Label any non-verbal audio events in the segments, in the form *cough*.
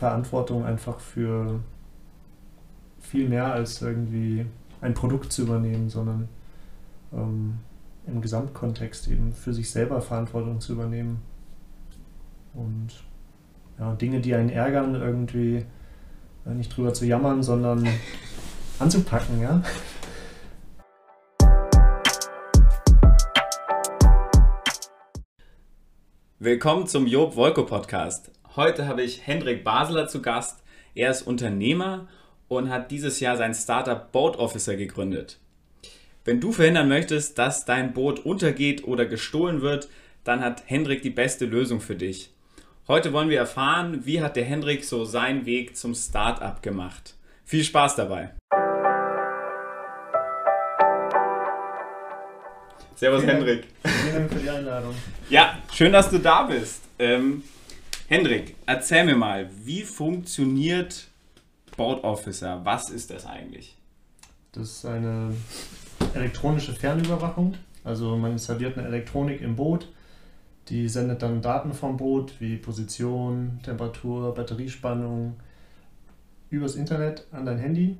Verantwortung einfach für viel mehr als irgendwie ein Produkt zu übernehmen, sondern ähm, im Gesamtkontext eben für sich selber Verantwortung zu übernehmen. Und ja, Dinge, die einen ärgern, irgendwie äh, nicht drüber zu jammern, sondern *laughs* anzupacken, ja. Willkommen zum Job Wolko Podcast. Heute habe ich Hendrik Basler zu Gast. Er ist Unternehmer und hat dieses Jahr sein Startup Boat Officer gegründet. Wenn du verhindern möchtest, dass dein Boot untergeht oder gestohlen wird, dann hat Hendrik die beste Lösung für dich. Heute wollen wir erfahren, wie hat der Hendrik so seinen Weg zum Startup gemacht. Viel Spaß dabei. Servus Hendrik. Vielen Dank für die Einladung. Ja, schön, dass du da bist. Ähm, Hendrik, erzähl mir mal, wie funktioniert Boat Officer? Was ist das eigentlich? Das ist eine elektronische Fernüberwachung. Also man installiert eine Elektronik im Boot, die sendet dann Daten vom Boot wie Position, Temperatur, Batteriespannung übers Internet an dein Handy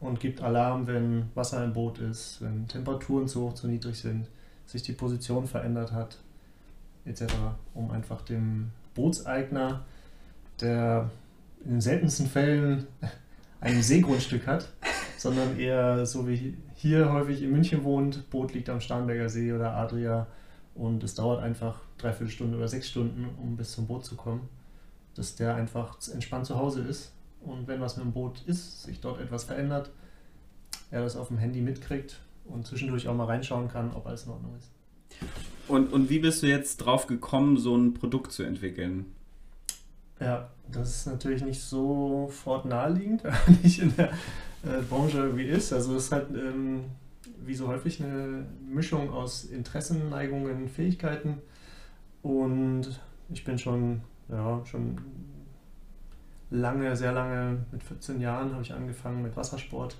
und gibt Alarm, wenn Wasser im Boot ist, wenn Temperaturen zu hoch, zu niedrig sind, sich die Position verändert hat, etc., um einfach dem Bootseigner, der in den seltensten Fällen *laughs* ein Seegrundstück hat, sondern eher so wie hier häufig in München wohnt, Boot liegt am Starnberger See oder Adria und es dauert einfach dreiviertel Stunde oder sechs Stunden, um bis zum Boot zu kommen, dass der einfach entspannt zu Hause ist und wenn was mit dem Boot ist, sich dort etwas verändert, er das auf dem Handy mitkriegt und zwischendurch auch mal reinschauen kann, ob alles in Ordnung ist. Und, und wie bist du jetzt drauf gekommen, so ein Produkt zu entwickeln? Ja, das ist natürlich nicht sofort naheliegend, *laughs* nicht in der äh, Branche irgendwie ist. Also es ist halt ähm, wie so häufig eine Mischung aus Interessen, Neigungen, Fähigkeiten. Und ich bin schon, ja, schon lange, sehr lange, mit 14 Jahren habe ich angefangen mit Wassersport.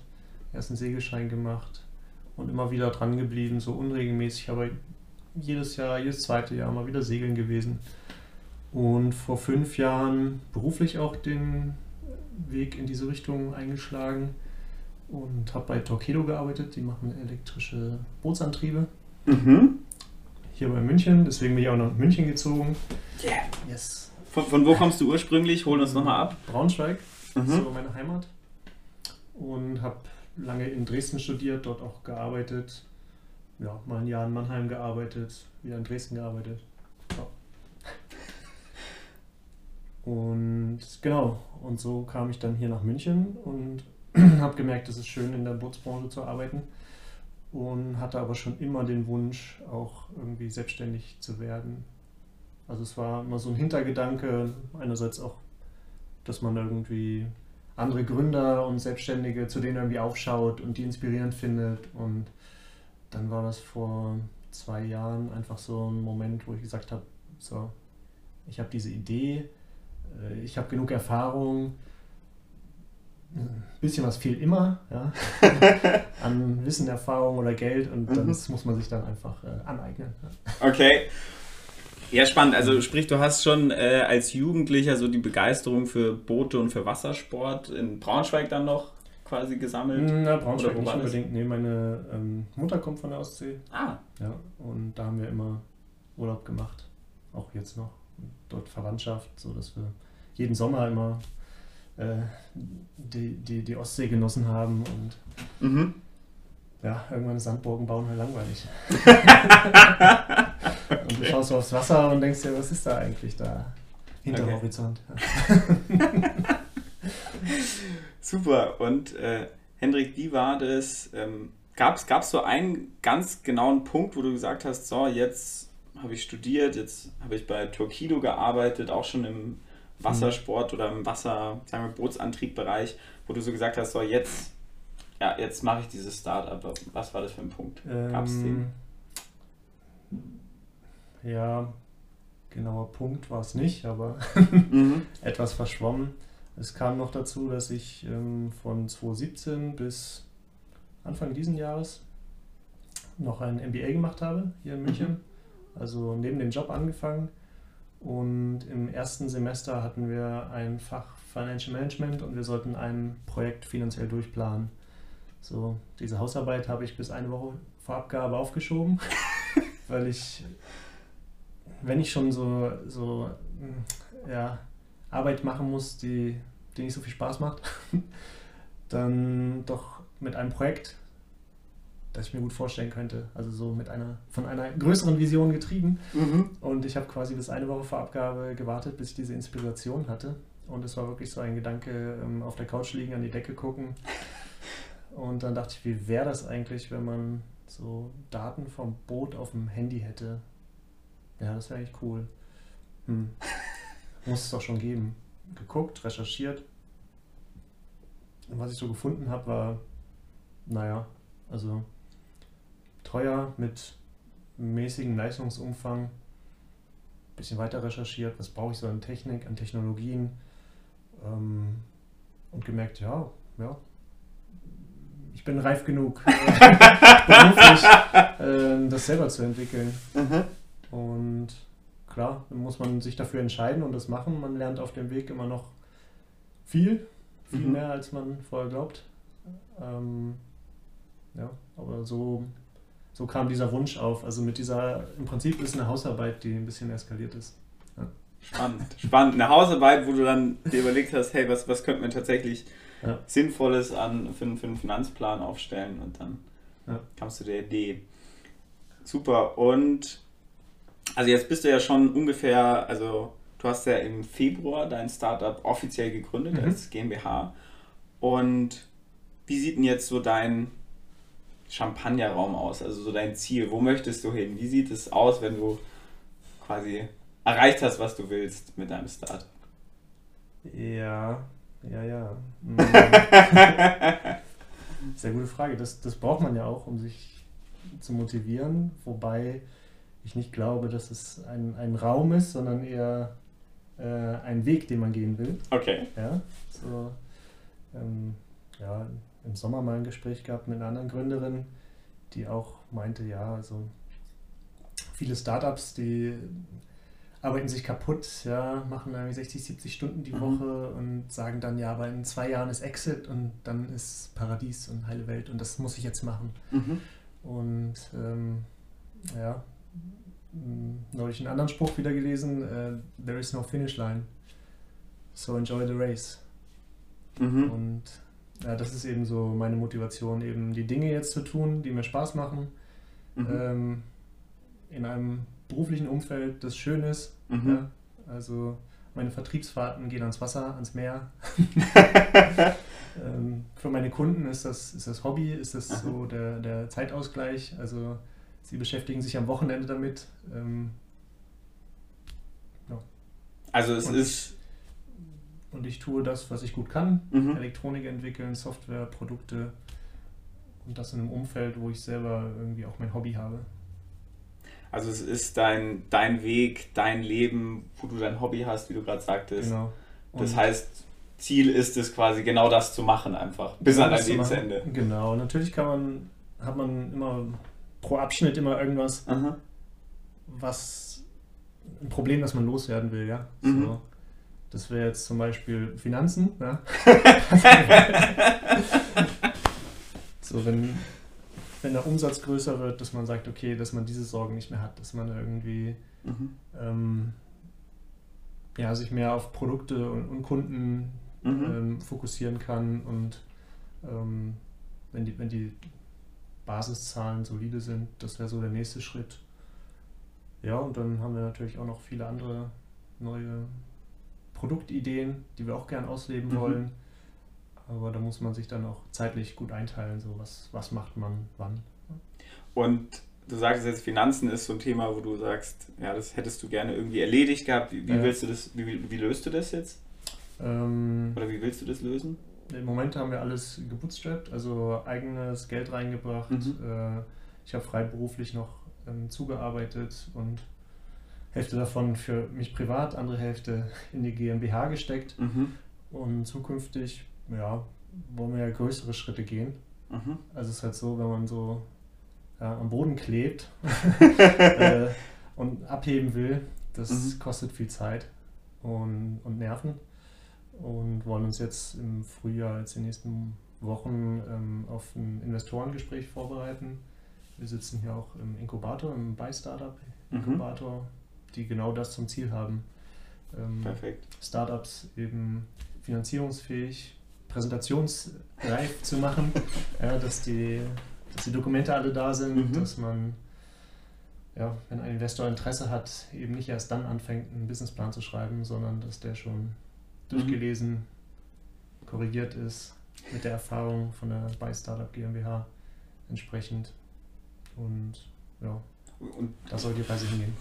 Erst einen Segelschein gemacht und immer wieder dran geblieben, so unregelmäßig, aber jedes Jahr, jedes zweite Jahr mal wieder segeln gewesen. Und vor fünf Jahren beruflich auch den Weg in diese Richtung eingeschlagen und habe bei Torpedo gearbeitet. Die machen elektrische Bootsantriebe. Mhm. Hier bei München, deswegen bin ich auch nach München gezogen. Yeah. Yes. Von, von wo kommst du ursprünglich? Hol uns nochmal ab. Braunschweig, das ist Mhm. so meine Heimat. Und habe lange in Dresden studiert, dort auch gearbeitet. Ja, mal ein Jahr in Mannheim gearbeitet, wieder in Dresden gearbeitet. Ja. Und genau, und so kam ich dann hier nach München und *clears throat* habe gemerkt, es ist schön in der Bootsbranche zu arbeiten und hatte aber schon immer den Wunsch, auch irgendwie selbstständig zu werden. Also es war immer so ein Hintergedanke, einerseits auch, dass man irgendwie andere Gründer und Selbstständige, zu denen irgendwie aufschaut und die inspirierend findet. Und dann war das vor zwei Jahren einfach so ein Moment, wo ich gesagt habe, so, ich habe diese Idee, äh, ich habe genug Erfahrung, ein bisschen was fehlt immer, ja, *laughs* an Wissen, Erfahrung oder Geld und Mhm. das muss man sich dann einfach äh, aneignen. Ja. Okay. Ja, spannend. Also sprich, du hast schon äh, als Jugendlicher so die Begeisterung für Boote und für Wassersport in Braunschweig dann noch quasi gesammelt. Na, Braunschweig nicht unbedingt. Nee, meine ähm, Mutter kommt von der Ostsee. Ah, Ja, und da haben wir immer Urlaub gemacht. Auch jetzt noch. Dort Verwandtschaft, so dass wir jeden Sommer immer äh, die, die, die Ostsee genossen haben. Und mhm. ja, irgendwann ist Sandburgen bauen halt langweilig. *laughs* und du schaust so aufs Wasser und denkst dir, was ist da eigentlich da hinter Okay. Horizont? *laughs* *laughs* Super. Und äh, Hendrik, wie war das? Ähm, Gab es so einen ganz genauen Punkt, wo du gesagt hast, so, jetzt habe ich studiert, jetzt habe ich bei Torquido gearbeitet, auch schon im Wassersport oder im Wasser, sagen wir, Bootsantriebbereich, wo du so gesagt hast, so, jetzt, ja, jetzt mache ich dieses Startup. Was war das für ein Punkt? Gab's den? Ähm, Ja, genauer Punkt war es nicht, aber Mhm. *laughs* etwas verschwommen. Es kam noch dazu, dass ich ähm, von 2017 bis Anfang diesen Jahres noch ein MBA gemacht habe hier in München. Also neben dem Job angefangen Und im ersten Semester hatten wir ein Fach Financial Management und wir sollten ein Projekt finanziell durchplanen. So, diese Hausarbeit habe ich bis eine Woche vor Abgabe aufgeschoben, *laughs* weil ich, wenn ich schon so, so ja, Arbeit machen muss, die, die nicht so viel Spaß macht, *laughs* dann doch mit einem Projekt, das ich mir gut vorstellen könnte. Also so mit einer, von einer größeren Vision getrieben. Mhm. Und ich habe quasi bis eine Woche vor Abgabe gewartet, bis ich diese Inspiration hatte. Und es war wirklich so ein Gedanke, ähm, auf der Couch liegen, an die Decke gucken. *laughs* Und dann dachte ich, wie wäre das eigentlich, wenn man so Daten vom Boot auf dem Handy hätte? Ja, das wäre eigentlich cool. Hm. *laughs* Muss es doch schon geben. Geguckt, recherchiert. Und was ich so gefunden habe, war, naja, also teuer mit mäßigem Leistungsumfang. Bisschen weiter recherchiert, was brauche ich so an Technik, an Technologien. Ähm, und gemerkt, ja, ja, ich bin reif genug, beruflich *laughs* äh, das selber zu entwickeln. Mhm. Und klar, dann muss man sich dafür entscheiden und das machen. Man lernt auf dem Weg immer noch viel, viel mhm. mehr, als man vorher glaubt. Ähm, ja, aber so, so kam dieser Wunsch auf. Also mit dieser, im Prinzip ist eine Hausarbeit, die ein bisschen eskaliert ist. Ja. Spannend, spannend. Eine Hausarbeit, wo du dann dir überlegt hast, hey, was, was könnte man tatsächlich ja. Sinnvolles an, für, für einen Finanzplan aufstellen und dann ja. kamst du der Idee. Super. Und also jetzt bist du ja schon ungefähr, also du hast ja im Februar dein Startup offiziell gegründet mhm. als GmbH. Und wie sieht denn jetzt so dein Champagnerraum aus? Also so dein Ziel, wo möchtest du hin? Wie sieht es aus, wenn du quasi erreicht hast, was du willst mit deinem Startup? Ja, ja, ja. *laughs* Mhm. Sehr gute Frage. Das, das braucht man ja auch, um sich zu motivieren. Wobei ich nicht glaube, dass es ein, ein Raum ist, sondern eher äh, ein Weg, den man gehen will. Okay. Ja, so, ähm, ja, im Sommer mal ein Gespräch gehabt mit einer anderen Gründerin, die auch meinte, ja, also viele Startups, die arbeiten sich kaputt, ja, machen irgendwie 60, 70 Stunden die mhm. Woche und sagen dann, ja, aber in zwei Jahren ist Exit und dann ist Paradies und heile Welt und das muss ich jetzt machen. Mhm. Und ähm, ja, neulich einen anderen Spruch wieder gelesen, uh, there is no finish line, so enjoy the race. Mhm. Und ja, das ist eben so meine Motivation, eben die Dinge jetzt zu tun, die mir Spaß machen, mhm. ähm, in einem beruflichen Umfeld, das schön ist. Mhm. Ja? Also meine Vertriebsfahrten gehen ans Wasser, ans Meer. *laughs* ähm, für meine Kunden ist das, ist das Hobby, ist das so der, der Zeitausgleich. Also sie beschäftigen sich am Wochenende damit. Ähm, ja. Also es und ist. Ich, und ich tue das, was ich gut kann. Mhm. Elektronik entwickeln, Software, Produkte. Und das in einem Umfeld, wo ich selber irgendwie auch mein Hobby habe. Also es ist dein, dein Weg, dein Leben, wo du dein Hobby hast, wie du gerade sagtest. Genau. Und das heißt, Ziel ist es quasi genau das zu machen einfach, bis an dein Lebensende. Genau, natürlich kann man, hat man immer pro Abschnitt immer irgendwas, Aha. was ein Problem, das man loswerden will, ja. Mhm. So. Das wäre jetzt zum Beispiel Finanzen, ja. *laughs* so, wenn wenn der Umsatz größer wird, dass man sagt, okay, dass man diese Sorgen nicht mehr hat, dass man irgendwie mhm. ähm, ja, sich mehr auf Produkte und, und Kunden mhm. ähm, fokussieren kann und ähm, wenn, die, wenn die Basiszahlen solide sind, das wäre so der nächste Schritt. Ja, und dann haben wir natürlich auch noch viele andere neue Produktideen, die wir auch gern ausleben mhm. wollen. Aber da muss man sich dann auch zeitlich gut einteilen, so was, was macht man wann. Und du sagst jetzt, Finanzen ist so ein Thema, wo du sagst, ja, das hättest du gerne irgendwie erledigt gehabt. Wie, wie ja. willst du das, wie, wie löst du das jetzt? Ähm, Oder wie willst du das lösen? Im Moment haben wir alles gebootstrapped, also eigenes Geld reingebracht. Mhm. Äh, ich habe freiberuflich noch ähm, zugearbeitet und Hälfte davon für mich privat, andere Hälfte *laughs* in die GmbH gesteckt. Mhm. Und zukünftig ja, wollen wir ja größere Schritte gehen. Mhm. Also es ist halt so, wenn man so ja, am Boden klebt *laughs* äh, und abheben will, Das mhm. kostet viel Zeit und, und Nerven und wollen uns jetzt im Frühjahr, jetzt in den nächsten Wochen ähm, auf ein Investorengespräch vorbereiten. Wir sitzen hier auch im Inkubator, im Buy Startup Inkubator, mhm. die genau das zum Ziel haben. Ähm, Perfekt. Startups eben finanzierungsfähig, präsentationsreif zu machen, *laughs* ja, dass, die, dass die Dokumente alle da sind, mhm. dass man, ja, wenn ein Investor Interesse hat, eben nicht erst dann anfängt, einen Businessplan zu schreiben, sondern dass der schon mhm. durchgelesen, korrigiert ist, mit der Erfahrung von der Buy Startup GmbH entsprechend. Und ja, und da soll die Reise hingehen.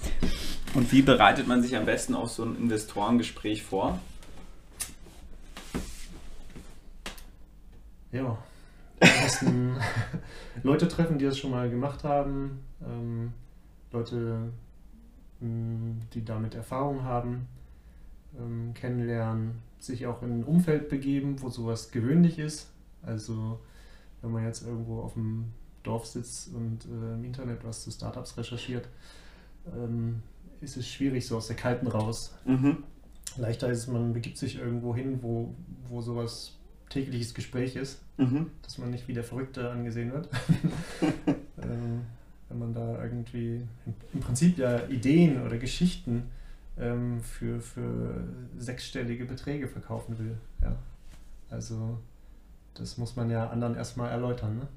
Und wie bereitet man sich am besten auf so ein Investorengespräch vor? Ja, am besten *laughs* Leute treffen, die das schon mal gemacht haben, ähm, Leute, die damit Erfahrung haben, ähm, kennenlernen, sich auch in ein Umfeld begeben, wo sowas gewöhnlich ist. Also wenn man jetzt irgendwo auf dem Dorf sitzt und äh, im Internet was zu Startups recherchiert, ähm, ist es schwierig so aus der Kalten raus. Mhm. Leichter ist es, man begibt sich irgendwo hin, wo, wo sowas tägliches Gespräch ist, mhm. dass man nicht wie der Verrückte angesehen wird. *laughs* ähm, wenn man da irgendwie im Prinzip ja Ideen oder Geschichten ähm, für, für sechsstellige Beträge verkaufen will. Ja. Also das muss man ja anderen erstmal erläutern. Ne?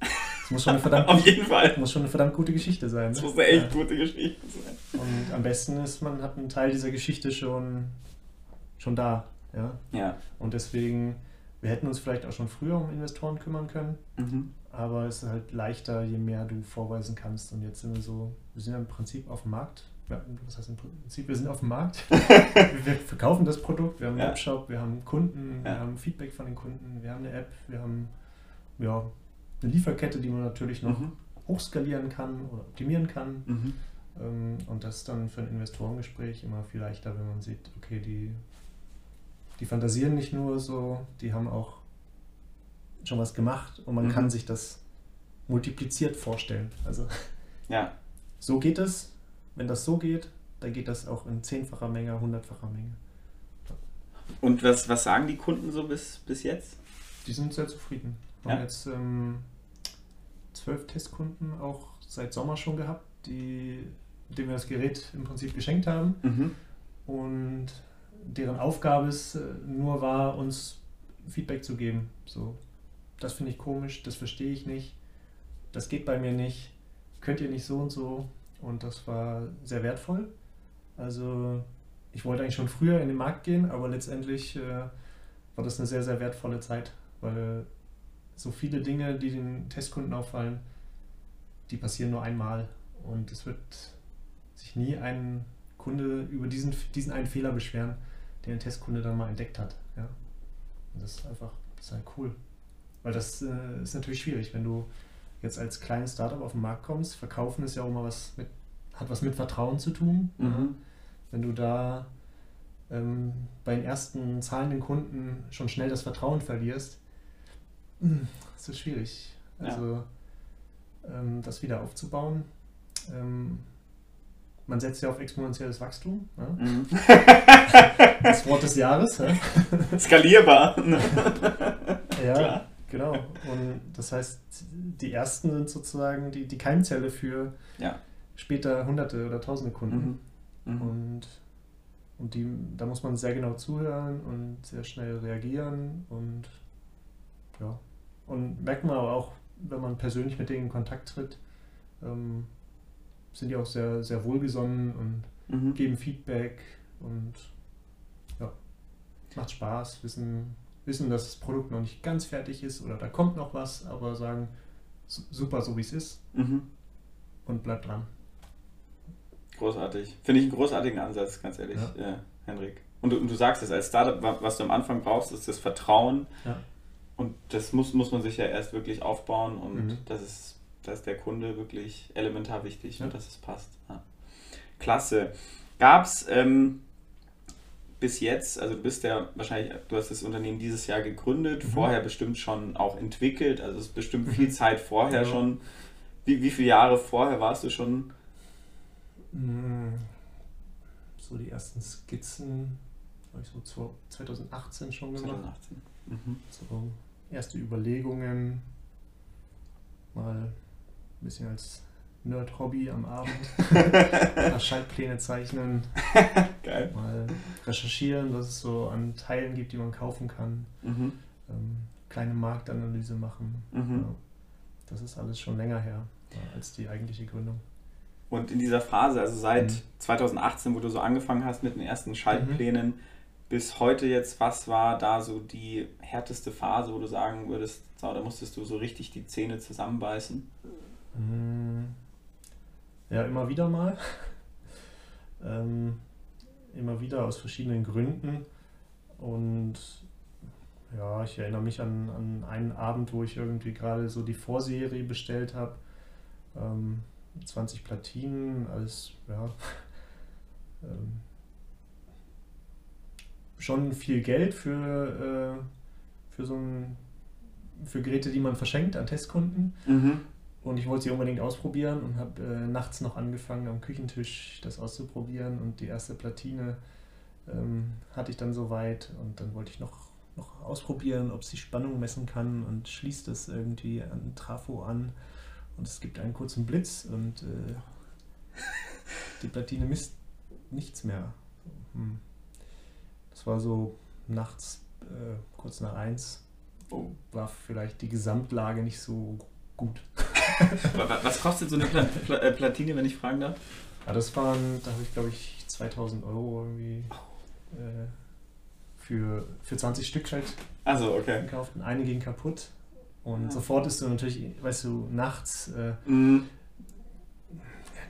Das muss schon eine verdammt, *laughs* Auf jeden Fall. Muss schon eine verdammt gute Geschichte sein. Ne? Das muss eine echt ja. gute Geschichte sein. Und am besten ist, man hat einen Teil dieser Geschichte schon, schon da. Ja? ja. Und deswegen, wir hätten uns vielleicht auch schon früher um Investoren kümmern können. Mhm. Aber es ist halt leichter, je mehr du vorweisen kannst. Und jetzt sind wir so, wir sind ja im Prinzip auf dem Markt ja, was heißt im Prinzip, wir sind auf dem Markt, *laughs* wir verkaufen das Produkt, wir haben einen ja. Webshop, wir haben Kunden, wir haben Feedback von den Kunden, wir haben eine App, wir haben ja, eine Lieferkette, die man natürlich noch mhm. hochskalieren kann oder optimieren kann. Mhm. Ähm, und das ist dann für ein Investorengespräch immer viel leichter, wenn man sieht, okay, die, die fantasieren nicht nur so, die haben auch schon was gemacht und man mhm. kann sich das multipliziert vorstellen. Also ja. so geht es, wenn das so geht, dann geht das auch in zehnfacher Menge, hundertfacher Menge. Und was, was sagen die Kunden so bis, bis jetzt? Die sind sehr zufrieden. Wir ja. haben jetzt ähm, zwölf Testkunden auch seit Sommer schon gehabt, die, denen wir das Gerät im Prinzip geschenkt haben. Mhm. Und deren Aufgabe es äh, nur war, uns Feedback zu geben. So, das finde ich komisch, das verstehe ich nicht, das geht bei mir nicht, könnt ihr nicht so und so. Und das war sehr wertvoll. Also ich wollte eigentlich schon früher in den Markt gehen, aber letztendlich äh, war das eine sehr, sehr wertvolle Zeit, weil so viele Dinge, die den Testkunden auffallen, die passieren nur einmal. Und es wird sich nie ein Kunde über diesen, diesen einen Fehler beschweren, den ein Testkunde dann mal entdeckt hat. Ja? Und das ist einfach das ist halt cool. Weil das äh, ist natürlich schwierig, wenn du jetzt als kleines Startup auf den Markt kommst, verkaufen ist ja auch immer was mit, hat was mit Vertrauen zu tun. Mhm. Wenn du da ähm, bei den ersten zahlenden Kunden schon schnell das Vertrauen verlierst, hm, das ist schwierig. Also ja. ähm, das wieder aufzubauen. Ähm, man setzt ja auf exponentielles Wachstum. Ne? Mhm. das Wort des Jahres. Ja? *laughs* Skalierbar. *laughs* ja, Klar. Genau. Und das heißt, die ersten sind sozusagen die, die Keimzelle für ja. später hunderte oder tausende Kunden. Mhm. Mhm. Und, und die, da muss man sehr genau zuhören und sehr schnell reagieren. Und ja. Und merkt man aber auch, wenn man persönlich mit denen in Kontakt tritt, ähm, sind die auch sehr, sehr wohlgesonnen und mhm. geben Feedback und ja, macht Spaß, wissen, wissen, dass das Produkt noch nicht ganz fertig ist oder da kommt noch was, aber sagen, super so wie es ist mhm. und bleibt dran. Großartig. Finde ich einen großartigen Ansatz, ganz ehrlich, ja. äh, Henrik. Und du, und du sagst es als Startup, was du am Anfang brauchst, ist das Vertrauen. Ja. Und das muss, muss man sich ja erst wirklich aufbauen und mhm. das ist, da ist der Kunde wirklich elementar wichtig, ja. und dass es passt. Klasse. Gab es ähm, bis jetzt, also du bist ja wahrscheinlich, du hast das Unternehmen dieses Jahr gegründet, mhm. vorher bestimmt schon auch entwickelt, also es ist bestimmt mhm. viel Zeit vorher ja. schon. Wie, wie viele Jahre vorher warst du schon? Mhm. so die ersten Skizzen, habe ich so 2018 schon gemacht. 2018. Mhm. So erste Überlegungen, mal ein bisschen als Nerd-Hobby am Abend. *laughs* Schaltpläne zeichnen. *laughs* Geil. Mal recherchieren, was es so an Teilen gibt, die man kaufen kann. Mhm. Ähm, kleine Marktanalyse machen. Mhm. Ja, das ist alles schon länger her als die eigentliche Gründung. Und in dieser Phase, also seit mhm. 2018, wo du so angefangen hast mit den ersten Schaltplänen, mhm. bis heute jetzt, was war da so die härteste Phase, wo du sagen würdest, so, da musstest du so richtig die Zähne zusammenbeißen? Ja, immer wieder mal. *laughs* ähm, immer wieder aus verschiedenen Gründen. Und ja, ich erinnere mich an, an einen Abend, wo ich irgendwie gerade so die Vorserie bestellt habe. Ähm, 20 Platinen als, ja, *laughs* ähm, schon viel Geld für, äh, für so ein, für Geräte, die man verschenkt an Testkunden. Mhm. Und ich wollte sie unbedingt ausprobieren und habe äh, nachts noch angefangen, am Küchentisch das auszuprobieren. Und die erste Platine ähm, hatte ich dann soweit. Und dann wollte ich noch, noch ausprobieren, ob sie Spannung messen kann und schließt es irgendwie an Trafo an. Und es gibt einen kurzen Blitz und äh, *laughs* die Platine misst nichts mehr. Hm. Das war so nachts, äh, kurz nach eins. Oh. War vielleicht die Gesamtlage nicht so gut. Was kostet so eine äh, Platine, wenn ich fragen darf? Ja, das waren, da habe ich glaube ich 2000 Euro irgendwie äh, für, für 20 Stück halt also, okay. gekauft und eine ging kaputt. Und ja. sofort ist du natürlich, weißt du, nachts, äh, mhm.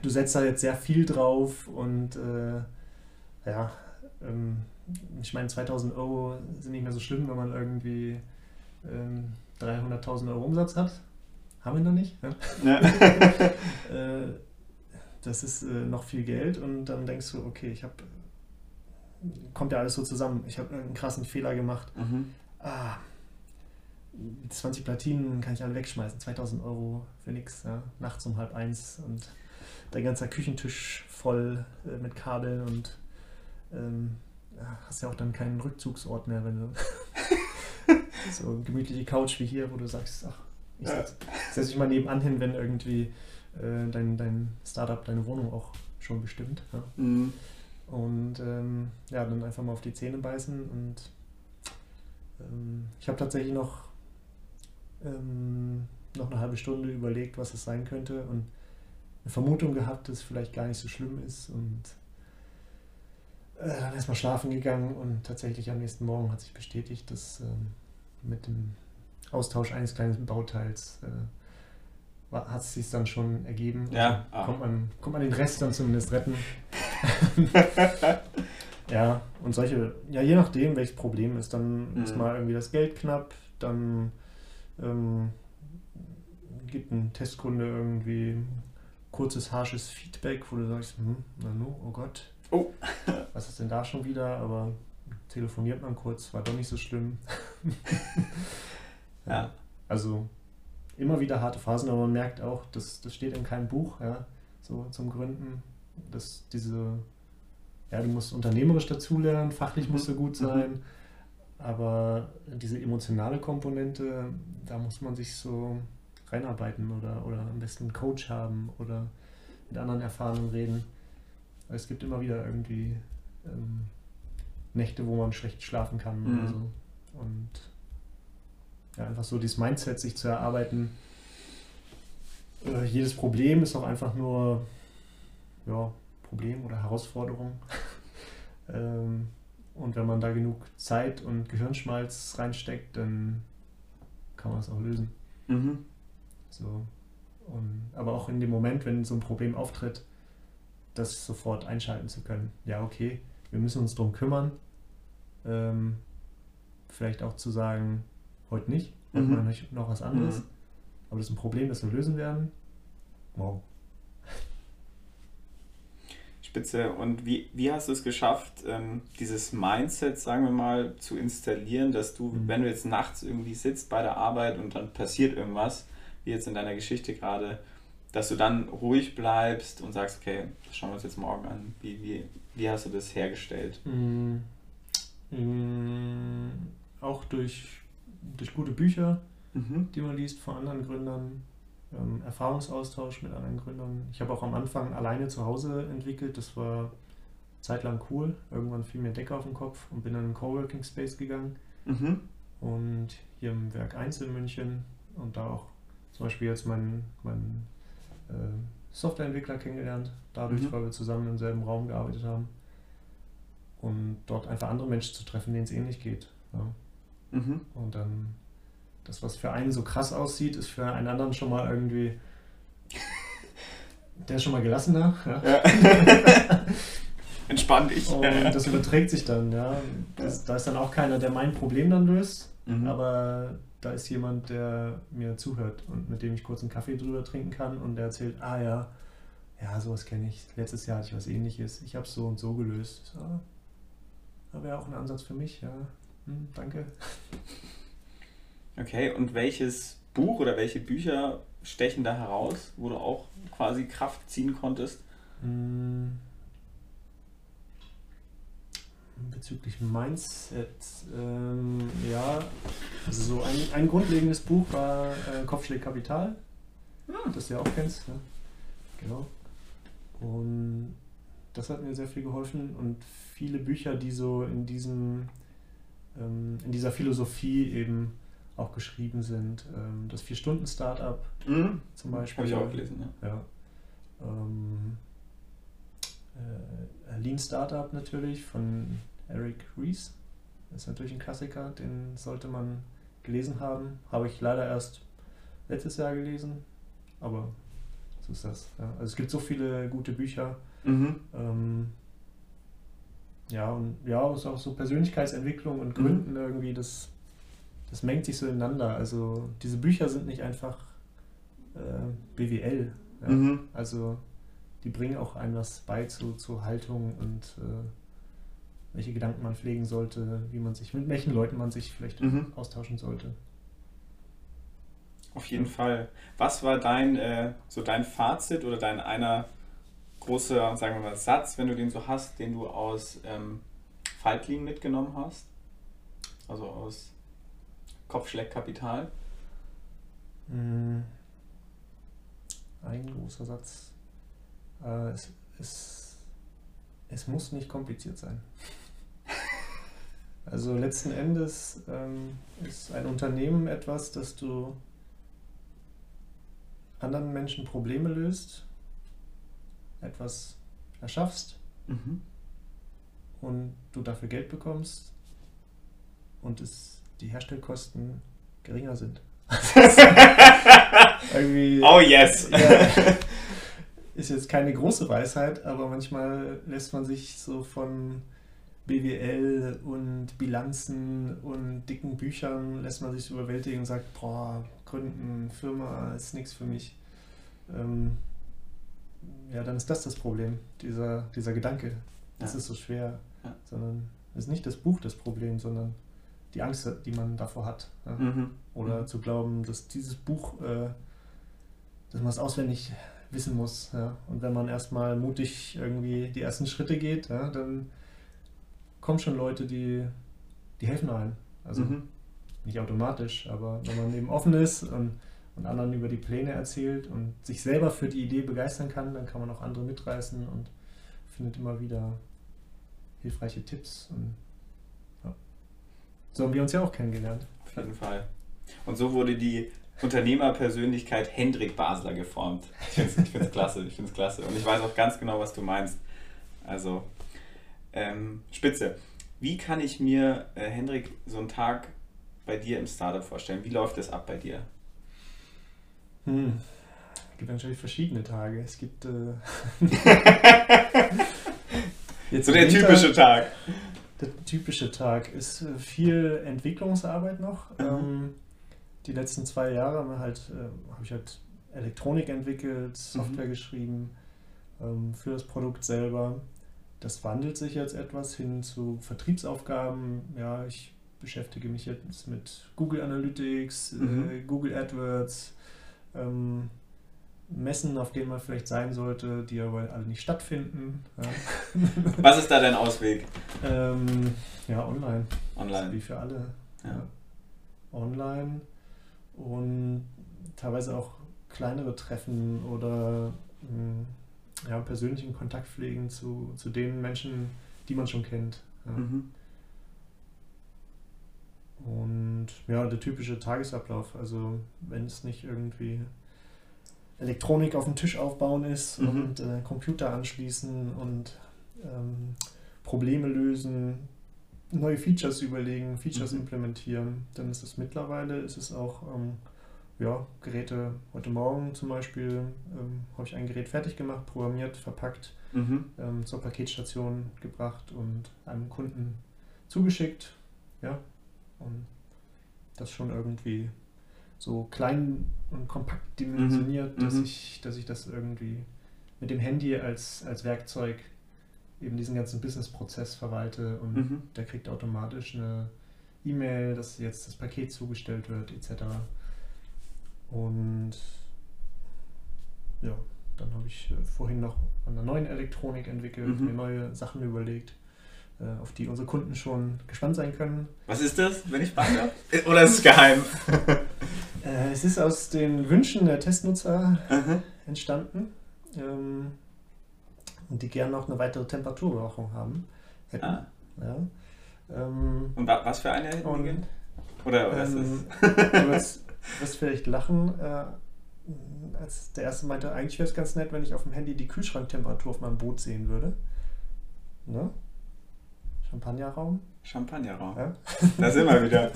du setzt da jetzt sehr viel drauf und äh, ja, ähm, ich meine 2000 Euro sind nicht mehr so schlimm, wenn man irgendwie ähm, 300.000 Euro Umsatz hat. Haben wir noch nicht. Ja? *laughs* Äh, das ist äh, noch viel Geld und dann denkst du, okay, ich habe, kommt ja alles so zusammen. Ich habe einen krassen Fehler gemacht. Mhm. Ah, 20 Platinen kann ich alle wegschmeißen. 2000 Euro für nichts. Ja? Nachts um halb eins und dein ganzer Küchentisch voll äh, mit Kabeln und ähm, hast ja auch dann keinen Rückzugsort mehr, wenn du *laughs* so gemütliche Couch wie hier, wo du sagst, ach, ich setze setz mich mal nebenan hin, wenn irgendwie äh, dein, dein Startup deine Wohnung auch schon bestimmt. Ja? Mhm. Und ähm, ja, dann einfach mal auf die Zähne beißen. Und ähm, ich habe tatsächlich noch, ähm, noch eine halbe Stunde überlegt, was es sein könnte und eine Vermutung gehabt, dass es vielleicht gar nicht so schlimm ist. Und äh, dann erstmal schlafen gegangen und tatsächlich am nächsten Morgen hat sich bestätigt, dass ähm, mit dem Austausch eines kleinen Bauteils äh, hat es sich dann schon ergeben. Ja. Also kommt, man, kommt man den Rest dann zumindest retten. *laughs* ja, und solche, ja, je nachdem, welches Problem ist, dann mhm. ist mal irgendwie das Geld knapp, dann ähm, gibt ein Testkunde irgendwie kurzes, harsches Feedback, wo du sagst, hm, na no, oh Gott, oh. *laughs* was ist denn da schon wieder? Aber telefoniert man kurz, war doch nicht so schlimm. *laughs* Ja. Also immer wieder harte Phasen, aber man merkt auch, das, das steht in keinem Buch, ja, so zum Gründen, dass diese, ja, du musst unternehmerisch dazulernen, fachlich musst du gut mhm. sein, mhm. aber diese emotionale Komponente, da muss man sich so reinarbeiten oder, oder am besten einen Coach haben oder mit anderen Erfahrenen reden. Es gibt immer wieder irgendwie ähm, Nächte, wo man schlecht schlafen kann mhm. oder so. Und ja, einfach so dieses Mindset sich zu erarbeiten. Äh, jedes Problem ist auch einfach nur ja, Problem oder Herausforderung. *laughs* ähm, und wenn man da genug Zeit und Gehirnschmalz reinsteckt, dann kann man es auch lösen. Mhm. So. Und, aber auch in dem Moment, wenn so ein Problem auftritt, das sofort einschalten zu können. Ja, okay, wir müssen uns darum kümmern. Ähm, vielleicht auch zu sagen, Heute nicht. Heute mhm. mal noch was anderes. Mhm. Aber das ist ein Problem, das wir lösen werden. Wow. Spitze. Und wie, wie hast du es geschafft, ähm, dieses Mindset, sagen wir mal, zu installieren, dass du, mhm. wenn du jetzt nachts irgendwie sitzt bei der Arbeit und dann passiert irgendwas, wie jetzt in deiner Geschichte gerade, dass du dann ruhig bleibst und sagst, okay, das schauen wir uns jetzt morgen an. Wie, wie, wie hast du das hergestellt? Mm, mm, auch durch, durch gute Bücher, Mhm. die man liest von anderen Gründern, ähm, Erfahrungsaustausch mit anderen Gründern. Ich habe auch am Anfang alleine zu Hause entwickelt, das war zeitlang cool. Irgendwann fiel mir Decke auf den Kopf und bin in einen Coworking Space gegangen Mhm. und hier im Werk 1 in München und da auch zum Beispiel jetzt meinen, meinen äh, Softwareentwickler kennengelernt, dadurch, Mhm. weil wir zusammen im selben Raum gearbeitet haben. Und dort einfach andere Menschen zu treffen, denen es ähnlich geht. Ja. Mhm. Und dann das, was für einen so krass aussieht, ist für einen anderen schon mal irgendwie. *laughs* Der ist schon mal gelassener. Ja. Ja. *laughs* Entspann dich. Und das überträgt sich dann, ja. Das, da ist dann auch keiner, der mein Problem dann löst, Mhm. aber da ist jemand, der mir zuhört und mit dem ich kurz einen Kaffee drüber trinken kann und der erzählt, ah ja, ja, sowas kenne ich. Letztes Jahr hatte ich was ähnliches. Ich habe es so und so gelöst. So, da wäre auch ein Ansatz für mich, ja. Hm, danke. Okay, und welches Buch oder welche Bücher stechen da heraus, wo du auch quasi Kraft ziehen konntest? Mm. Bezüglich Mindset, ähm, ja, also so ein, ein grundlegendes Buch war äh, Kopfschläg Kapital, das du ja auch kennst. Ne? Genau. Und das hat mir sehr viel geholfen und viele Bücher, die so in diesem, in dieser Philosophie eben auch geschrieben sind. Ähm, das Vier-Stunden-Startup zum Beispiel. Habe ich auch gelesen, ja. Ja. Ähm, äh, Lean Startup natürlich von Eric Ries. Das ist natürlich ein Klassiker, den sollte man gelesen haben. Habe ich leider erst letztes Jahr gelesen, aber so ist das. Ja. Also es gibt so viele gute Bücher. Mhm. Ähm, ja, und ja, es ist auch so Persönlichkeitsentwicklung und Mhm. Gründen irgendwie, das, das mengt sich so ineinander. Also diese Bücher sind nicht einfach äh, BWL. Ja. Mhm. Also die bringen auch einem was bei zu, zu Haltung und äh, welche Gedanken man pflegen sollte, wie man sich, mit welchen Leuten man sich vielleicht Mhm. austauschen sollte. Auf jeden Fall. Was war dein, äh, so dein Fazit oder dein einer großer, sagen wir mal, Satz, wenn du den so hast, den du aus ähm, Faltlin mitgenommen hast? Also aus Kopfschlägkapital? Mm. Ein großer Satz. Äh, es, es, es muss nicht kompliziert sein. *laughs* Also letzten Endes ähm, ist ein Unternehmen etwas, das du anderen Menschen Probleme löst, etwas erschaffst Mhm. und du dafür Geld bekommst und es die Herstellkosten geringer sind. *laughs* Oh yes! ja, *laughs* ist jetzt keine große Weisheit, aber manchmal lässt man sich so von BWL und Bilanzen und dicken Büchern lässt man sich überwältigen und sagt, boah, gründen, Firma ist nichts für mich. Ähm, ja, dann ist das das Problem, dieser, dieser Gedanke. Das Ja. ist so schwer, Ja. sondern es ist nicht das Buch das Problem, sondern die Angst, die man davor hat. Ja. Mhm. Oder Mhm. zu glauben, dass dieses Buch, äh, dass man es auswendig wissen muss. Ja? Und wenn man erstmal mutig irgendwie die ersten Schritte geht, ja, dann kommen schon Leute, die, die helfen einem. Also Mhm. nicht automatisch, aber wenn man eben offen ist und, und anderen über die Pläne erzählt und sich selber für die Idee begeistern kann, dann kann man auch andere mitreißen und findet immer wieder hilfreiche Tipps. Und, ja. So haben wir uns ja auch kennengelernt. Auf jeden Fall. Und so wurde die Unternehmerpersönlichkeit Hendrik Basler geformt. Ich finde es klasse, ich finde es klasse. Und ich weiß auch ganz genau, was du meinst. Also, ähm, spitze. Wie kann ich mir, äh, Hendrik, so einen Tag bei dir im Startup vorstellen? Wie läuft das ab bei dir? Hm. Es gibt natürlich verschiedene Tage. Es gibt. Äh *laughs* Jetzt So der Winter- typische Tag. Der typische Tag ist äh, viel Entwicklungsarbeit noch. Mhm. Ähm, die letzten zwei Jahre haben halt, äh, habe ich halt Elektronik entwickelt, Software Mhm. geschrieben ähm, für das Produkt selber. Das wandelt sich jetzt etwas hin zu Vertriebsaufgaben. Ja, ich beschäftige mich jetzt mit Google Analytics, Mhm. äh, Google AdWords, ähm, Messen, auf denen man vielleicht sein sollte, die aber alle nicht stattfinden. *laughs* Was ist da dein Ausweg? Ähm, ja, online. Online. Wie für alle. Ja. Ja. Online und teilweise auch kleinere Treffen oder mh, ja, persönlichen Kontakt pflegen zu, zu den Menschen, die man schon kennt. Ja. Mhm. Und ja, der typische Tagesablauf. Also wenn es nicht irgendwie Elektronik auf dem Tisch aufbauen ist Mhm. und äh, Computer anschließen und ähm, Probleme lösen, neue Features überlegen, Features Mhm. implementieren, dann ist es mittlerweile, ist es auch ähm, ja, Geräte, heute Morgen zum Beispiel ähm, habe ich ein Gerät fertig gemacht, programmiert, verpackt, Mhm. ähm, zur Paketstation gebracht und einem Kunden zugeschickt. Ja, das schon irgendwie so klein und kompakt dimensioniert, Mhm, dass, mhm. ich, dass ich das irgendwie mit dem Handy als, als Werkzeug eben diesen ganzen Business-Prozess verwalte und Mhm. der kriegt automatisch eine E-Mail, dass jetzt das Paket zugestellt wird, etc. Und ja, dann habe ich äh, vorhin noch an der neuen Elektronik entwickelt, Mhm. mir neue Sachen überlegt, auf die unsere Kunden schon gespannt sein können. Was ist das, wenn ich fragen darf? Oder ist es geheim? *laughs* Äh, es ist aus den Wünschen der Testnutzer Mhm. entstanden, ähm, und die gerne noch eine weitere Temperaturüberwachung haben hätten. Ah. Ja. Ähm, Und wa was für eine hätten Und? Oder was ähm, ist? du wirst, *laughs* wirst vielleicht lachen, äh, als der erste meinte, eigentlich wäre es ganz nett, wenn ich auf dem Handy die Kühlschranktemperatur auf meinem Boot sehen würde. Ne? Champagnerraum. Champagnerraum. Ja. Da sind wir wieder.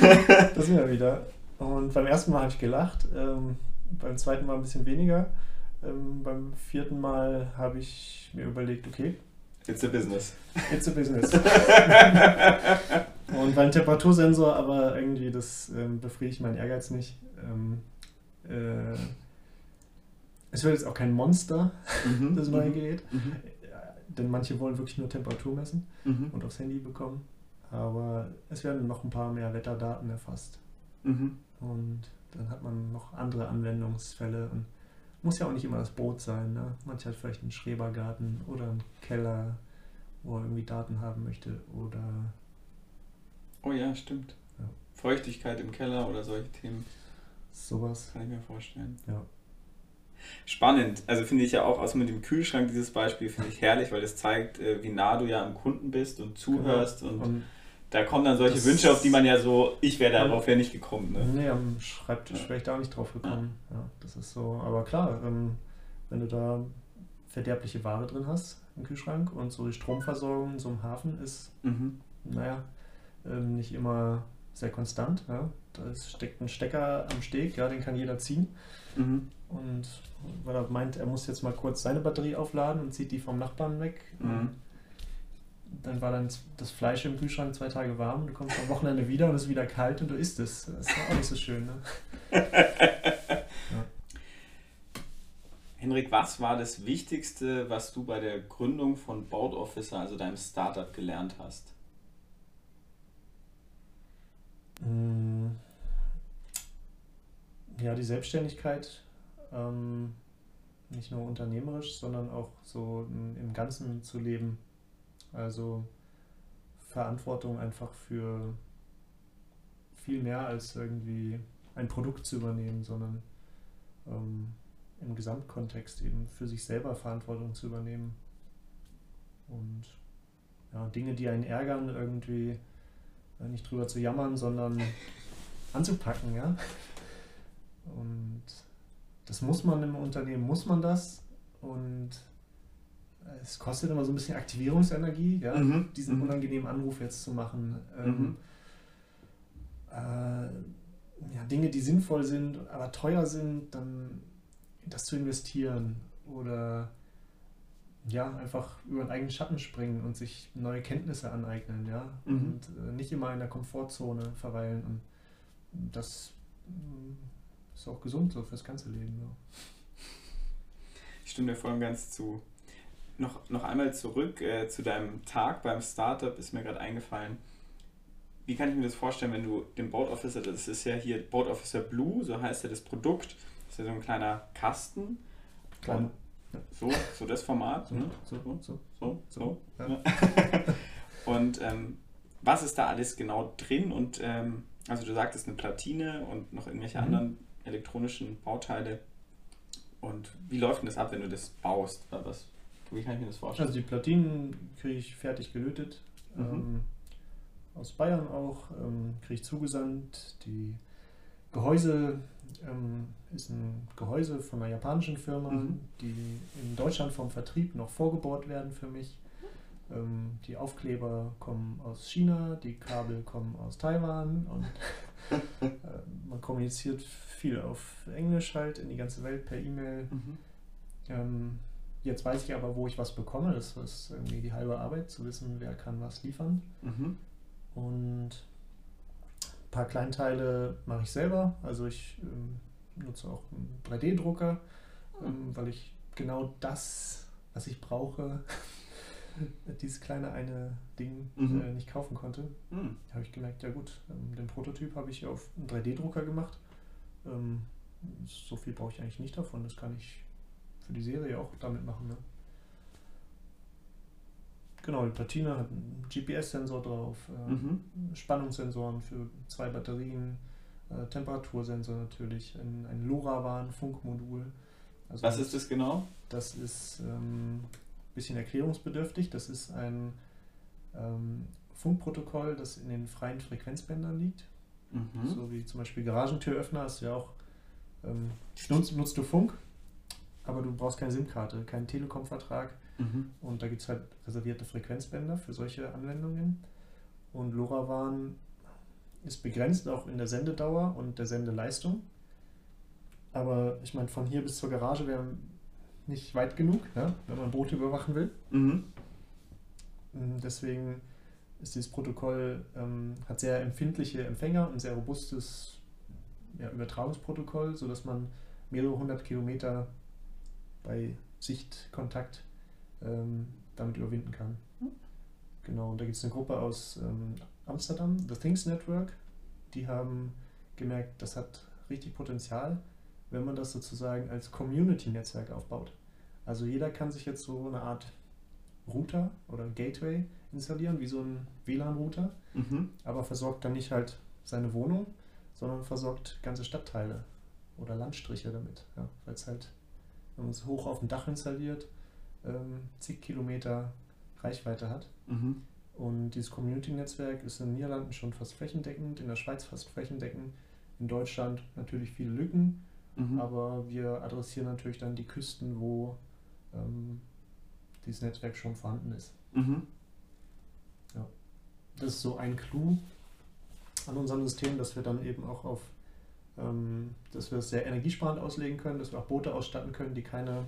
*laughs* Da sind wir wieder. Und beim ersten Mal habe ich gelacht, ähm, beim zweiten Mal ein bisschen weniger. Ähm, beim vierten Mal habe ich mir überlegt, okay, It's a business. it's a business. *laughs* Und ein Temperatursensor, aber irgendwie das ähm, befriedigt meinen Ehrgeiz nicht. Ähm, äh, es wird jetzt auch kein Monster, Mhm. *laughs* das neue Mhm. Gerät. Mhm. Denn manche wollen wirklich nur Temperatur messen Mhm. und aufs Handy bekommen. Aber es werden noch ein paar mehr Wetterdaten erfasst. Mhm. Und dann hat man noch andere Anwendungsfälle. Und muss ja auch nicht immer das Boot sein. Ne? Manche hat vielleicht einen Schrebergarten oder einen Keller, wo er irgendwie Daten haben möchte. Oder Oh ja, stimmt. Ja. Feuchtigkeit im Keller oder solche Themen sowas. kann ich mir vorstellen. Ja. Spannend. Also finde ich ja auch, außer mit dem Kühlschrank, dieses Beispiel finde ich herrlich, weil das zeigt, äh, wie nah du ja am Kunden bist und zuhörst. Und, Und da kommen dann solche Wünsche, auf die man ja so, ich wäre Ja. darauf ja nicht gekommen. Ne? nee, am Schreibtisch Ja. wäre ich da auch nicht drauf gekommen. Ja. das ist so. Aber klar, ähm, wenn du da verderbliche Ware drin hast im Kühlschrank und so die Stromversorgung in so einem Hafen ist Mhm. naja, ähm, nicht immer sehr konstant. Ja? Da ist- steckt ein Stecker am Steg, ja, den kann jeder ziehen. Mhm. Und weil er meint, er muss jetzt mal kurz seine Batterie aufladen und zieht die vom Nachbarn weg. Mhm. Dann war dann das Fleisch im Kühlschrank zwei Tage warm, du kommst am Wochenende wieder und es ist wieder kalt und du isst es. Das ist auch nicht so schön. Ne? *laughs* Henrik, was war das Wichtigste, was du bei der Gründung von Board Officer, also deinem Startup, gelernt hast? Mm. Ja, die Selbstständigkeit, ähm, nicht nur unternehmerisch, sondern auch so im Ganzen zu leben. Also Verantwortung einfach für viel mehr als irgendwie ein Produkt zu übernehmen, sondern ähm, im Gesamtkontext eben für sich selber Verantwortung zu übernehmen. Und ja, Dinge, die einen ärgern, irgendwie nicht drüber zu jammern, sondern anzupacken, ja. Und das muss man im Unternehmen, muss man das. Und es kostet immer so ein bisschen Aktivierungsenergie, ja, Mhm, diesen mhm. unangenehmen Anruf jetzt zu machen. Mhm. Ähm, äh, ja, Dinge, die sinnvoll sind, aber teuer sind, dann das zu investieren oder ja, einfach über den eigenen Schatten springen und sich neue Kenntnisse aneignen, ja. Mhm. Und äh, nicht immer in der Komfortzone verweilen. Und das mm, ist auch gesund so fürs ganze Leben. Ja. Ich stimme dir voll und ganz zu. Noch, noch einmal zurück äh, zu deinem Tag beim Startup ist mir gerade eingefallen. Wie kann ich mir das vorstellen, wenn du den Board Officer, das ist ja hier Board Officer Blue, so heißt ja das Produkt, ist ja so ein kleiner Kasten. Klein. So, so das Format. So, ne? so, so, so, so. so. Ja. *laughs* Und ähm, was ist da alles genau drin? Und ähm, also du sagtest eine Platine und noch irgendwelche Mhm. anderen elektronischen Bauteile. Und wie läuft denn das ab, wenn du das baust? Was, wie kann ich mir das vorstellen? Also die Platinen kriege ich fertig gelötet. Mhm. Ähm, aus Bayern auch. Ähm, kriege ich zugesandt. Die Gehäuse ähm, ist ein Gehäuse von einer japanischen Firma, Mhm. die in Deutschland vom Vertrieb noch vorgebohrt werden für mich. Ähm, die Aufkleber kommen aus China, die Kabel kommen aus Taiwan und *laughs* äh, man kommuniziert viel auf Englisch halt in die ganze Welt per E-Mail. Mhm. Ähm, jetzt weiß ich aber, wo ich was bekomme. Das ist irgendwie die halbe Arbeit, zu wissen, wer kann was liefern. Mhm. Und paar Kleinteile mache ich selber. Also ich ähm, nutze auch einen 3D-Drucker, ähm, weil ich genau das, was ich brauche, *laughs* dieses kleine eine Ding Mhm. äh, nicht kaufen konnte. Mhm. Habe ich gemerkt, ja gut, ähm, den Prototyp habe ich auf einen 3D-Drucker gemacht. Ähm, so viel brauche ich eigentlich nicht davon. Das kann ich für die Serie auch damit machen. Ne? Genau, die Platine hat einen GPS-Sensor drauf, äh, Mhm. Spannungssensoren für zwei Batterien, äh, Temperatursensor natürlich, ein, ein LoRaWAN-Funkmodul. Also Was ist das genau? das ist ein ähm, bisschen erklärungsbedürftig. Das ist ein ähm, Funkprotokoll, das in den freien Frequenzbändern liegt. Mhm. So wie zum Beispiel Garagentüröffner hast du ja auch, ähm, nutzt, nutzt du Funk, aber du brauchst keine SIM-Karte, keinen Telekom-Vertrag. Mhm. Und da gibt es halt reservierte Frequenzbänder für solche Anwendungen. Und LoRaWAN ist begrenzt auch in der Sendedauer und der Sendeleistung. Aber ich meine, von hier bis zur Garage wäre nicht weit genug, ne? wenn man Boote überwachen will. Mhm. Mm, Deswegen ist dieses Protokoll, ähm, hat sehr empfindliche Empfänger und sehr robustes ja, Übertragungsprotokoll, sodass man mehrere hundert Kilometer bei Sichtkontakt ähm, damit überwinden kann. Mhm. Genau, und da gibt es eine Gruppe aus ähm, Amsterdam, The Things Network, die haben gemerkt, das hat richtig Potenzial, wenn man das sozusagen als Community-Netzwerk aufbaut. Also jeder kann sich jetzt so eine Art Router oder ein Gateway installieren, wie so ein WLAN-Router, Mhm. aber versorgt dann nicht halt seine Wohnung, sondern versorgt ganze Stadtteile oder Landstriche damit. Ja, Weil es halt, wenn man es hoch auf dem Dach installiert, ähm, zig Kilometer Reichweite hat. Mhm. Und dieses Community-Netzwerk ist in den Niederlanden schon fast flächendeckend, in der Schweiz fast flächendeckend, in Deutschland natürlich viele Lücken, Mhm. aber wir adressieren natürlich dann die Küsten, wo ähm, dieses Netzwerk schon vorhanden ist. Mhm. Das ist so ein Clou an unserem System, dass wir dann eben auch auf, ähm, dass wir es sehr energiesparend auslegen können, dass wir auch Boote ausstatten können, die keine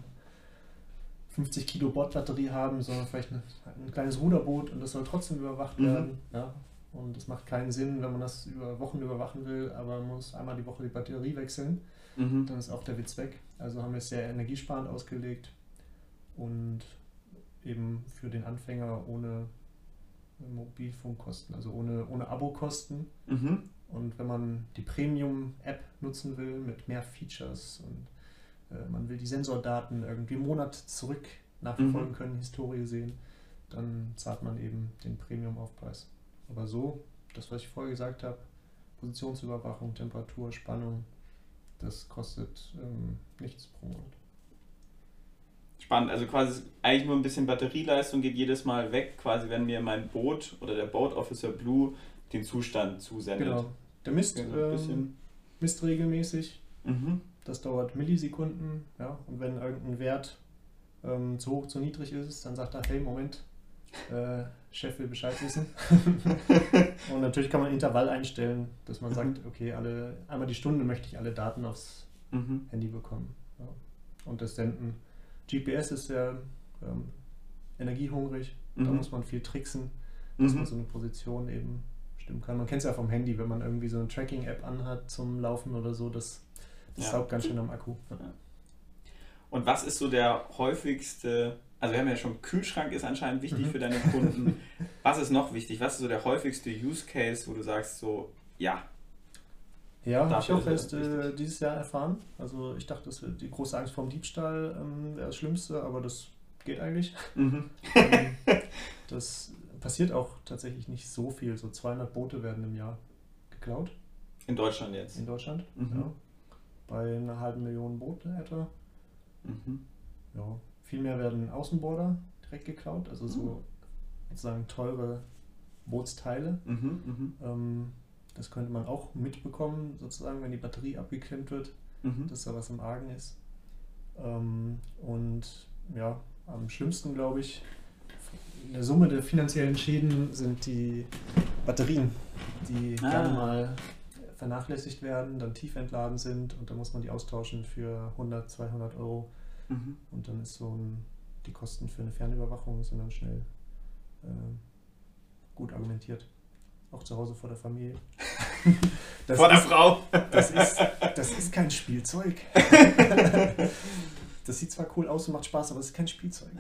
50 Kilo Bordbatterie haben, sondern vielleicht ein, ein kleines Ruderboot und das soll trotzdem überwacht Mhm. werden. Ja? Und es macht keinen Sinn, wenn man das über Wochen überwachen will, aber man muss einmal die Woche die Batterie wechseln, Mhm. dann ist auch der Witz weg. Also haben wir es sehr energiesparend ausgelegt und eben für den Anfänger ohne Mobilfunkkosten, also ohne, ohne Abokosten. Mhm. Und wenn man die Premium-App nutzen will mit mehr Features und man will die Sensordaten irgendwie einen Monat zurück nachverfolgen Mhm. können, Historie sehen, dann zahlt man eben den Premium-Aufpreis. Aber so, das, was ich vorher gesagt habe, Positionsüberwachung, Temperatur, Spannung, das kostet ähm, nichts pro Monat. Spannend, also quasi eigentlich nur ein bisschen Batterieleistung geht jedes Mal weg, quasi wenn mir mein Boot oder der Boat Officer Blue den Zustand zusendet. Genau. Der misst, Also ein ähm, bisschen. misst regelmäßig, Mhm. Das dauert Millisekunden, ja. Und wenn irgendein Wert ähm, zu hoch, zu niedrig ist, dann sagt er, hey, Moment, äh, Chef will Bescheid wissen. *laughs* und natürlich kann man Intervall einstellen, dass man sagt, okay, alle, einmal die Stunde möchte ich alle Daten aufs Mhm. Handy bekommen. Ja. Und das Senden. GPS ist sehr ähm, energiehungrig, da Mhm. muss man viel tricksen, dass man Mhm. so eine Position eben bestimmen kann. Man kennt es ja vom Handy, wenn man irgendwie so eine Tracking-App anhat zum Laufen oder so, das, das Ja. saugt ganz schön am Akku. Ja. Und was ist so der häufigste, also wir haben ja schon, Kühlschrank ist anscheinend wichtig Mhm. für deine Kunden. *laughs* Was ist noch wichtig? Was ist so der häufigste Use Case, wo du sagst so, ja, Ja, habe ich auch er erst äh, dieses Jahr erfahren. Also ich dachte, das wird die große Angst vor dem Diebstahl ähm, wäre das Schlimmste, aber das geht eigentlich. Mhm. Ähm, das passiert auch tatsächlich nicht so viel. So 200 Boote werden im Jahr geklaut In Deutschland jetzt. in Deutschland. Mhm. Ja. Bei einer halben Million Boote etwa. Mhm. Ja. Viel mehr werden Außenborder direkt geklaut, also so sozusagen teure Bootsteile. Mhm. Mhm. Ähm, das könnte man auch mitbekommen, sozusagen, wenn die Batterie abgeklemmt wird, Mhm. dass da was im Argen ist. Ähm, und ja, am schlimmsten, glaube ich, in der Summe der finanziellen Schäden sind die Batterien, die Ah. gerne mal vernachlässigt werden, dann tief entladen sind und dann muss man die austauschen für 100, 200 Euro Mhm. und dann ist so ein, die Kosten für eine Fernüberwachung sind dann schnell äh, gut argumentiert. Auch zu Hause vor der Familie. *laughs* Das Vor der ist, Frau. das, ist, das ist kein Spielzeug. *laughs* Das sieht zwar cool aus und macht Spaß, aber es ist kein Spielzeug.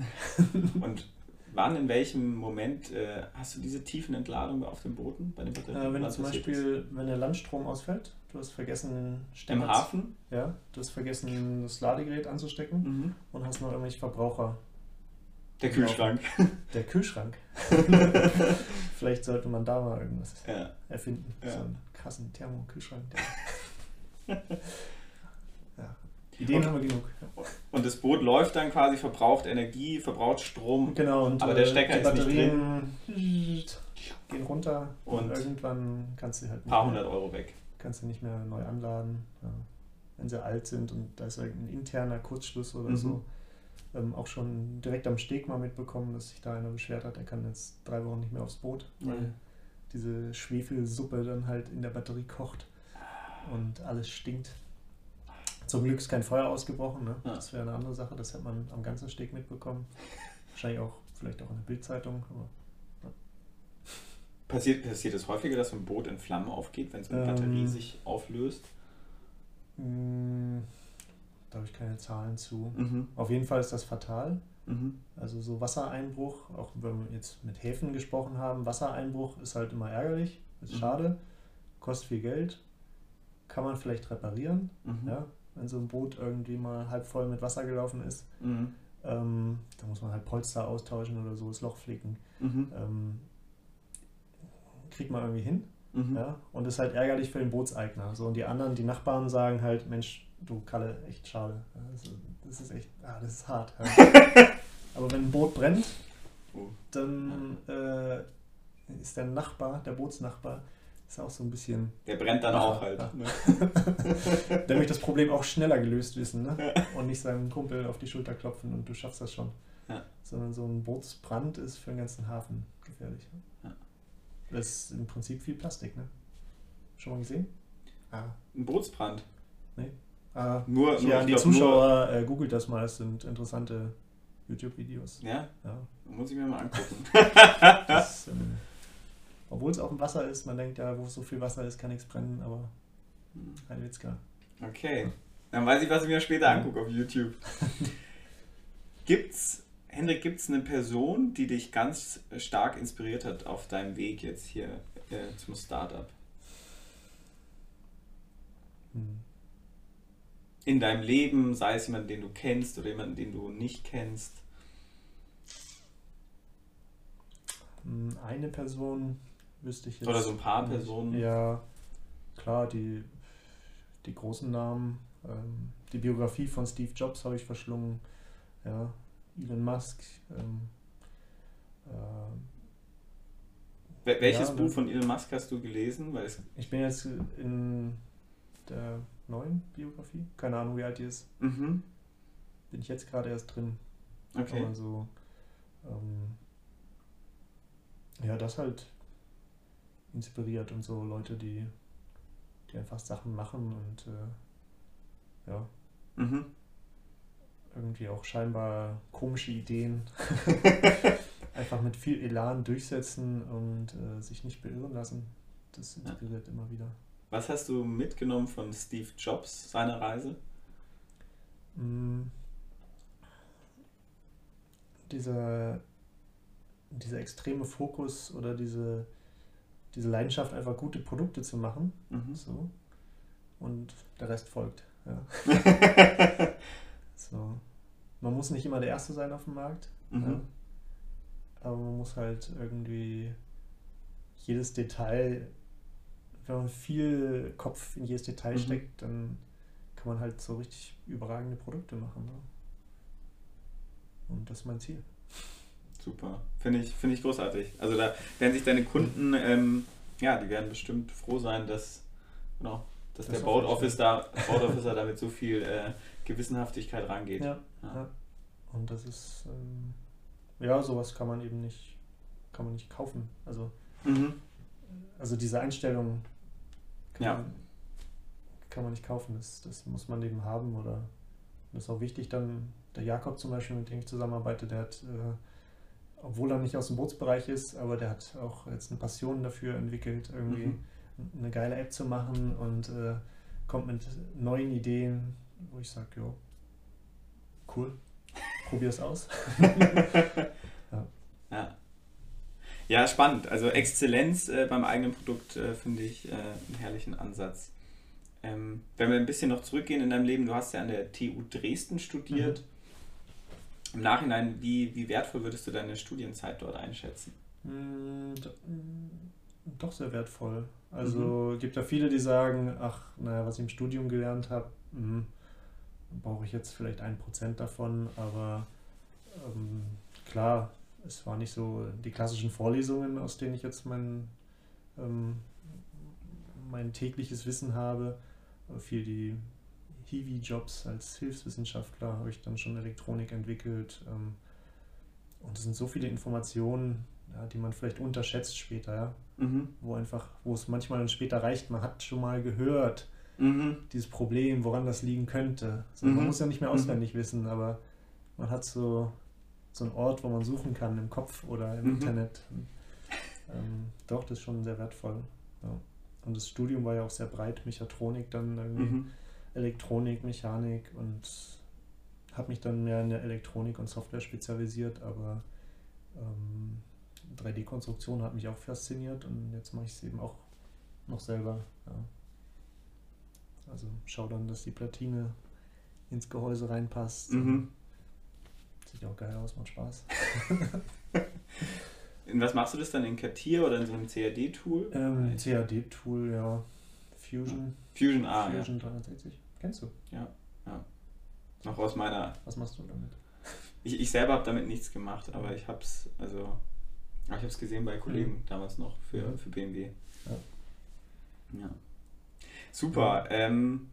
Und wann, in welchem Moment äh, hast du diese tiefen Entladungen auf den Booten bei den Batterien? Äh, wenn zum Beispiel, wenn der Landstrom ausfällt, du hast vergessen? Stecker- Im Hafen? Ja, du hast vergessen, das Ladegerät anzustecken Mhm. und hast noch irgendwelche Verbraucher. Der Kühlschrank. *laughs* Der Kühlschrank. *laughs* Vielleicht sollte man da mal irgendwas Ja. erfinden. Ja. So einen krassen Thermokühlschrank. *laughs* Ja. Ideen Okay. haben wir genug. Und das Boot läuft dann quasi, verbraucht Energie, verbraucht Strom. Genau, und Aber der äh, Stecker die ist nicht Batterien gehen runter und, Und irgendwann kannst du halt Ein paar hundert Euro weg. kannst du nicht mehr neu anladen. Ja. Wenn sie alt sind und da ist irgendein interner Kurzschluss oder Mhm. so. Ähm, auch schon direkt am Steg mal mitbekommen, dass sich da einer beschwert hat, er kann jetzt drei Wochen nicht mehr aufs Boot, weil Mhm. diese Schwefelsuppe dann halt in der Batterie kocht und alles stinkt. Zum Glück ist kein Feuer ausgebrochen, ne? Ja. das wäre eine andere Sache, das hätte man am ganzen Steg mitbekommen. Wahrscheinlich auch, vielleicht auch in der Bildzeitung, aber Passiert, passiert es häufiger, dass ein Boot in Flammen aufgeht, wenn so eine Ähm. Batterie sich auflöst? mh, da habe ich keine Zahlen zu. Mhm. Auf jeden Fall ist das fatal. Mhm. Also so Wassereinbruch, auch wenn wir jetzt mit Häfen gesprochen haben, Wassereinbruch ist halt immer ärgerlich, ist Mhm. schade, kostet viel Geld, kann man vielleicht reparieren, Mhm. ja, wenn so ein Boot irgendwie mal halb voll mit Wasser gelaufen ist. Mhm. Ähm, da muss man halt Polster austauschen oder so, das Loch flicken. Mhm. Ähm, kriegt man irgendwie hin, Mhm. ja, und ist halt ärgerlich für den Bootseigner. So, und die anderen, die Nachbarn sagen halt, Mensch, du Kalle, echt schade. Das ist, das ist echt, ah, das ist hart. Ja. *laughs* Aber wenn ein Boot brennt, Oh. dann äh, ist der Nachbar, der Bootsnachbar, ist auch so ein bisschen, Der brennt dann auch halt. Ne? *laughs* *laughs* der möchte das Problem auch schneller gelöst wissen, ne? Und nicht seinem Kumpel auf die Schulter klopfen und du schaffst das schon. Ja. Sondern so ein Bootsbrand ist für den ganzen Hafen gefährlich. Ja. Das ist im Prinzip viel Plastik, ne? Schon mal gesehen? Ah. Ein Bootsbrand. ah. Nur, Hier nur an die Zuschauer, äh, googelt das mal, es sind interessante YouTube-Videos. Ja, Ja. muss ich mir mal angucken. Das, ähm, *laughs* obwohl es auch im Wasser ist, man denkt ja, wo so viel Wasser ist, kann nichts brennen, aber ein Witzka. Okay. Dann weiß ich, was ich mir später angucke auf YouTube. *laughs* Gibt's, Hendrik, gibt es eine Person, die dich ganz stark inspiriert hat auf deinem Weg jetzt hier äh, zum Startup? Hm. In deinem Leben, sei es jemand, den du kennst oder jemanden, den du nicht kennst. Hm, Eine Person wüsste ich jetzt. Oder so ein paar. Personen. Ja, klar, die, die großen Namen. Ähm, die Biografie von Steve Jobs habe ich verschlungen. Ja, Elon Musk. Ähm, Wel- Welches Ja, Buch von Elon Musk hast du gelesen? Weil ich bin jetzt in der neuen Biografie. Keine Ahnung, wie alt die ist. mhm. Bin ich jetzt gerade erst drin. Okay. Aber so, ähm, ja, das halt inspiriert und so Leute, die, die einfach Sachen machen und äh, ja, Mhm. irgendwie auch scheinbar komische Ideen *laughs* einfach mit viel Elan durchsetzen und äh, sich nicht beirren lassen. Das inspiriert immer wieder. Was hast du mitgenommen von Steve Jobs, seiner Reise? Mm. Dieser, dieser extreme Fokus oder diese, diese Leidenschaft, einfach gute Produkte zu machen, Mhm. so, und der Rest folgt. Ja. *laughs* so. Man muss nicht immer der Erste sein auf dem Markt, mhm. ja. aber man muss halt irgendwie jedes Detail, wenn man viel Kopf in jedes Detail mhm. steckt, dann kann man halt so richtig überragende Produkte machen. Ne? Und das ist mein Ziel. Super, finde ich, find ich großartig. Also da werden sich deine Kunden, ähm, ja, die werden bestimmt froh sein, dass, genau, dass das der Board Office da, Board Officer da mit so viel äh, Gewissenhaftigkeit rangeht. Ja, ja. ja. Und das ist, ähm, ja, sowas kann man eben nicht, kann man nicht kaufen. Also, mhm. also diese Einstellung kann, ja. man, kann man nicht kaufen. Das, das muss man eben haben oder das ist auch wichtig dann, der Jakob zum Beispiel, mit dem ich zusammenarbeite, der hat, äh, obwohl er nicht aus dem Bootsbereich ist, aber der hat auch jetzt eine Passion dafür entwickelt, irgendwie mhm. eine geile App zu machen und äh, kommt mit neuen Ideen, wo ich sage, jo, cool, probier es aus. *laughs* ja. ja. ja. spannend. Also Exzellenz äh, beim eigenen Produkt äh, finde ich äh, einen herrlichen Ansatz. Ähm, wenn wir ein bisschen noch zurückgehen in deinem Leben, du hast ja an der TU Dresden studiert. Mhm. Im Nachhinein, wie, wie wertvoll würdest du deine Studienzeit dort einschätzen? Mm, doch sehr wertvoll. Also mhm. gibt ja viele, die sagen, ach, naja, was ich im Studium gelernt habe, hm, brauche ich jetzt vielleicht ein Prozent davon, aber ähm, klar, es war nicht so die klassischen Vorlesungen, aus denen ich jetzt mein, ähm, mein tägliches Wissen habe, viel die Hiwi-Jobs als Hilfswissenschaftler habe ich dann schon Elektronik entwickelt. Ähm, und es sind so viele Informationen, ja, die man vielleicht unterschätzt später, ja. Mhm. Wo einfach, wo es manchmal dann später reicht, man hat schon mal gehört, mhm. dieses Problem, woran das liegen könnte. Also mhm. Man muss ja nicht mehr mhm. auswendig wissen, aber man hat so, so einen Ort, wo man suchen kann im Kopf oder im mhm. Internet. Ähm, doch, das ist schon sehr wertvoll. Ja. Und das Studium war ja auch sehr breit, Mechatronik dann irgendwie. Elektronik, Mechanik und habe mich dann mehr in der Elektronik und Software spezialisiert, aber ähm, 3D-Konstruktion hat mich auch fasziniert und jetzt mache ich es eben auch noch selber. Ja. Also schau dann, dass die Platine ins Gehäuse reinpasst. Mhm. Sieht auch geil aus, macht Spaß. *laughs* in was machst du das dann in Cartier oder in so einem CAD-Tool? Ähm, CAD-Tool, ja. Fusion. Fusion, ah, Fusion ja. 360. Kennst du? Ja, ja. Noch aus meiner. Was machst du damit? Ich, ich selber habe damit nichts gemacht, aber ich habe es, also, ich habe es gesehen bei Kollegen mhm. damals noch für, mhm. für BMW. Ja. ja. Super. Ähm,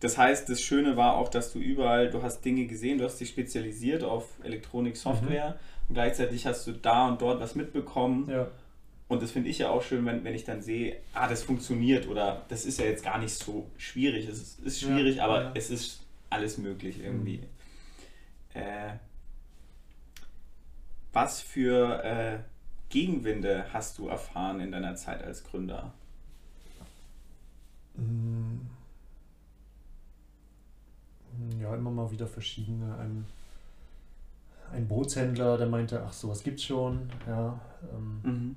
das heißt, das Schöne war auch, dass du überall, du hast Dinge gesehen, du hast dich spezialisiert auf Elektronik, Software mhm. und gleichzeitig hast du da und dort was mitbekommen. Ja. Und das finde ich ja auch schön, wenn, wenn ich dann sehe, ah, das funktioniert oder das ist ja jetzt gar nicht so schwierig. Es ist, ist schwierig, ja, aber ja. es ist alles möglich irgendwie. Mhm. Äh, was für äh, Gegenwinde hast du erfahren in deiner Zeit als Gründer? Mm. Ja, immer mal wieder verschiedene. Ein, ein Bootshändler, der meinte, ach, sowas gibt's schon. Ja, ähm, mhm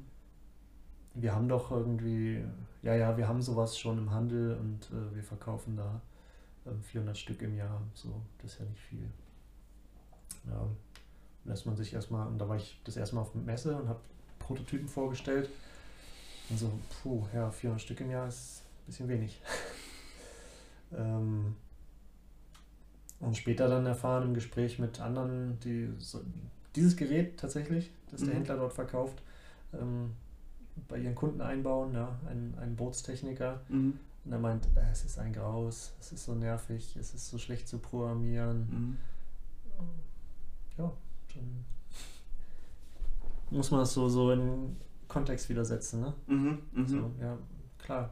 wir haben doch irgendwie, ja, ja, wir haben sowas schon im Handel und äh, wir verkaufen da äh, 400 Stück im Jahr. So, das ist ja nicht viel. Ja, lässt man sich erstmal, und da war ich das erste Mal auf der Messe und habe Prototypen vorgestellt. Und so, puh, ja, 400 Stück im Jahr ist ein bisschen wenig. *laughs* ähm, und später dann erfahren im Gespräch mit anderen, die so, dieses Gerät tatsächlich, das der mhm. Händler dort verkauft, ähm, bei ihren Kunden einbauen, ja, ein, ein Bootstechniker. Mhm. Und er meint, äh, es ist ein Graus, es ist so nervig, es ist so schlecht zu programmieren. Mhm. Ja, dann muss man das so, so in Kontext wieder setzen. Ne? Mhm, mh. so, ja, klar.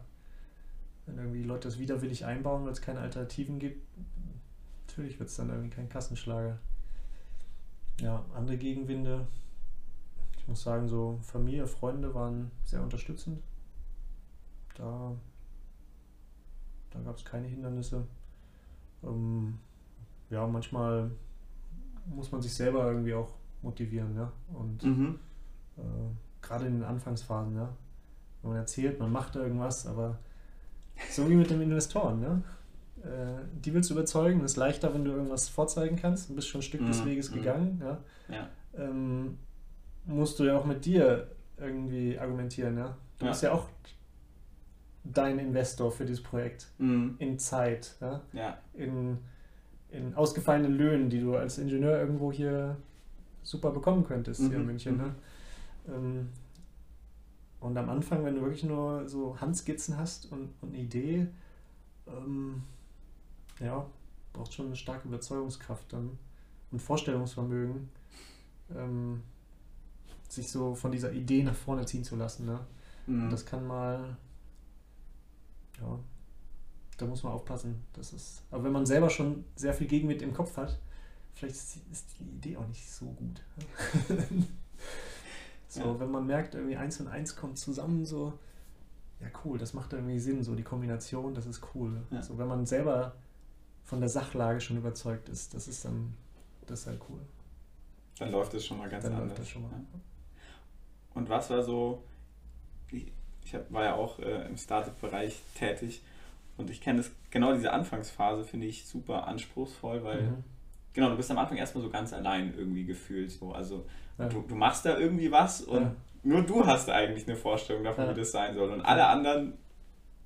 Wenn irgendwie Leute das widerwillig einbauen, weil es keine Alternativen gibt, natürlich wird es dann irgendwie kein Kassenschlager. Ja, andere Gegenwinde, ich muss sagen, so Familie, Freunde waren sehr unterstützend. Da, da gab es keine Hindernisse. Ähm, ja, manchmal muss man sich selber irgendwie auch motivieren, ja. Und mhm. äh, gerade in den Anfangsphasen, ja. Wenn man erzählt, man macht irgendwas, aber So wie mit den Investoren, ne? Äh, die willst du überzeugen, das ist leichter, wenn du irgendwas vorzeigen kannst. Du bist schon ein Stück des Mhm, Weges mhm. gegangen, ja. Ja. Ähm, musst du ja auch mit dir irgendwie argumentieren, ja. Du Ja. bist ja auch dein Investor für dieses Projekt. Mhm. In Zeit, ja. Ja. In, in ausgefallenen Löhnen, die du als Ingenieur irgendwo hier super bekommen könntest, hier in Mhm, München, ne? Ähm, und am Anfang, wenn du wirklich nur so Handskizzen hast und, und eine Idee, ähm, ja, braucht schon eine starke Überzeugungskraft dann und Vorstellungsvermögen, ähm, sich so von dieser Idee nach vorne ziehen zu lassen. Ne? Mhm. Das kann mal, ja, da muss man aufpassen. Das ist, aber wenn man selber schon sehr viel Gegenwind im Kopf hat, vielleicht ist die, ist die Idee auch nicht so gut. *laughs* so, Ja. wenn man merkt, irgendwie eins und eins kommt zusammen, so, ja cool, das macht irgendwie Sinn, so die Kombination, das ist cool. Ja. So, wenn man selber von der Sachlage schon überzeugt ist, das ist dann, das ist halt cool. Dann läuft es schon mal ganz Dann anders. läuft das schon mal. Ja. Und was war so, ich, ich hab, war ja auch äh, im Startup-Bereich tätig und ich kenne das, genau diese Anfangsphase finde ich super anspruchsvoll, weil, Mhm. genau, du bist am Anfang erstmal so ganz allein irgendwie gefühlt, so, also Ja. du, du machst da irgendwie was und Ja. nur du hast eigentlich eine Vorstellung davon, Ja. wie das sein soll und alle anderen,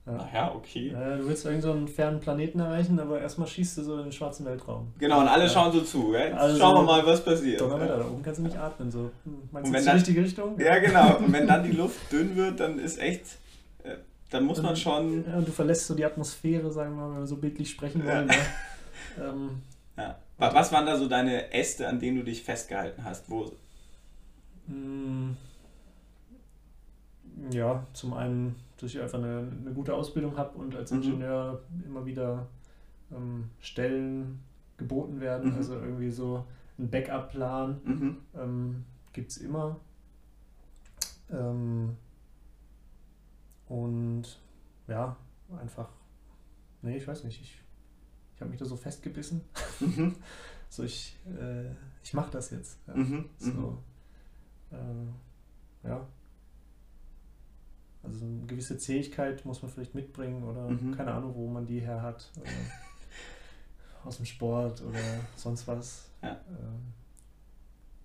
Ja. naja, okay. Äh, du willst irgend so einen fernen Planeten erreichen, aber erstmal schießt du so in den schwarzen Weltraum. Genau, und alle Ja. schauen so zu, gell? Also- schauen wir mal, was passiert. Donnerwetter, da oben kannst du nicht atmen. So. Hm, Meinst Und du wenn das die richtige Richtung? Ja, genau. Und wenn dann die Luft dünn wird, dann ist echt, äh, dann muss man Dann- schon, Ja, und du verlässt so die Atmosphäre, sagen wir mal, wenn wir so bildlich sprechen wollen. Ja. Ja. *laughs* Ähm, ja. Wa- Was waren da so deine Äste, an denen du dich festgehalten hast? Wo, mh, ja, zum einen, dass ich einfach eine, eine gute Ausbildung habe und als Mhm. Ingenieur immer wieder ähm, Stellen geboten werden. Mhm. Also irgendwie so ein Backup-Plan. mhm. ähm, gibt es immer. Ähm, und ja, einfach, nee, ich weiß nicht, ich, ich habe mich da so festgebissen. Mhm. *laughs* So, ich, äh, ich mache das jetzt. Ja. Mhm. Mhm. So, äh, ja. Also eine gewisse Zähigkeit muss man vielleicht mitbringen oder Mhm. keine Ahnung, wo man die her hat. *laughs* Aus dem Sport oder sonst was. Ja. Ähm,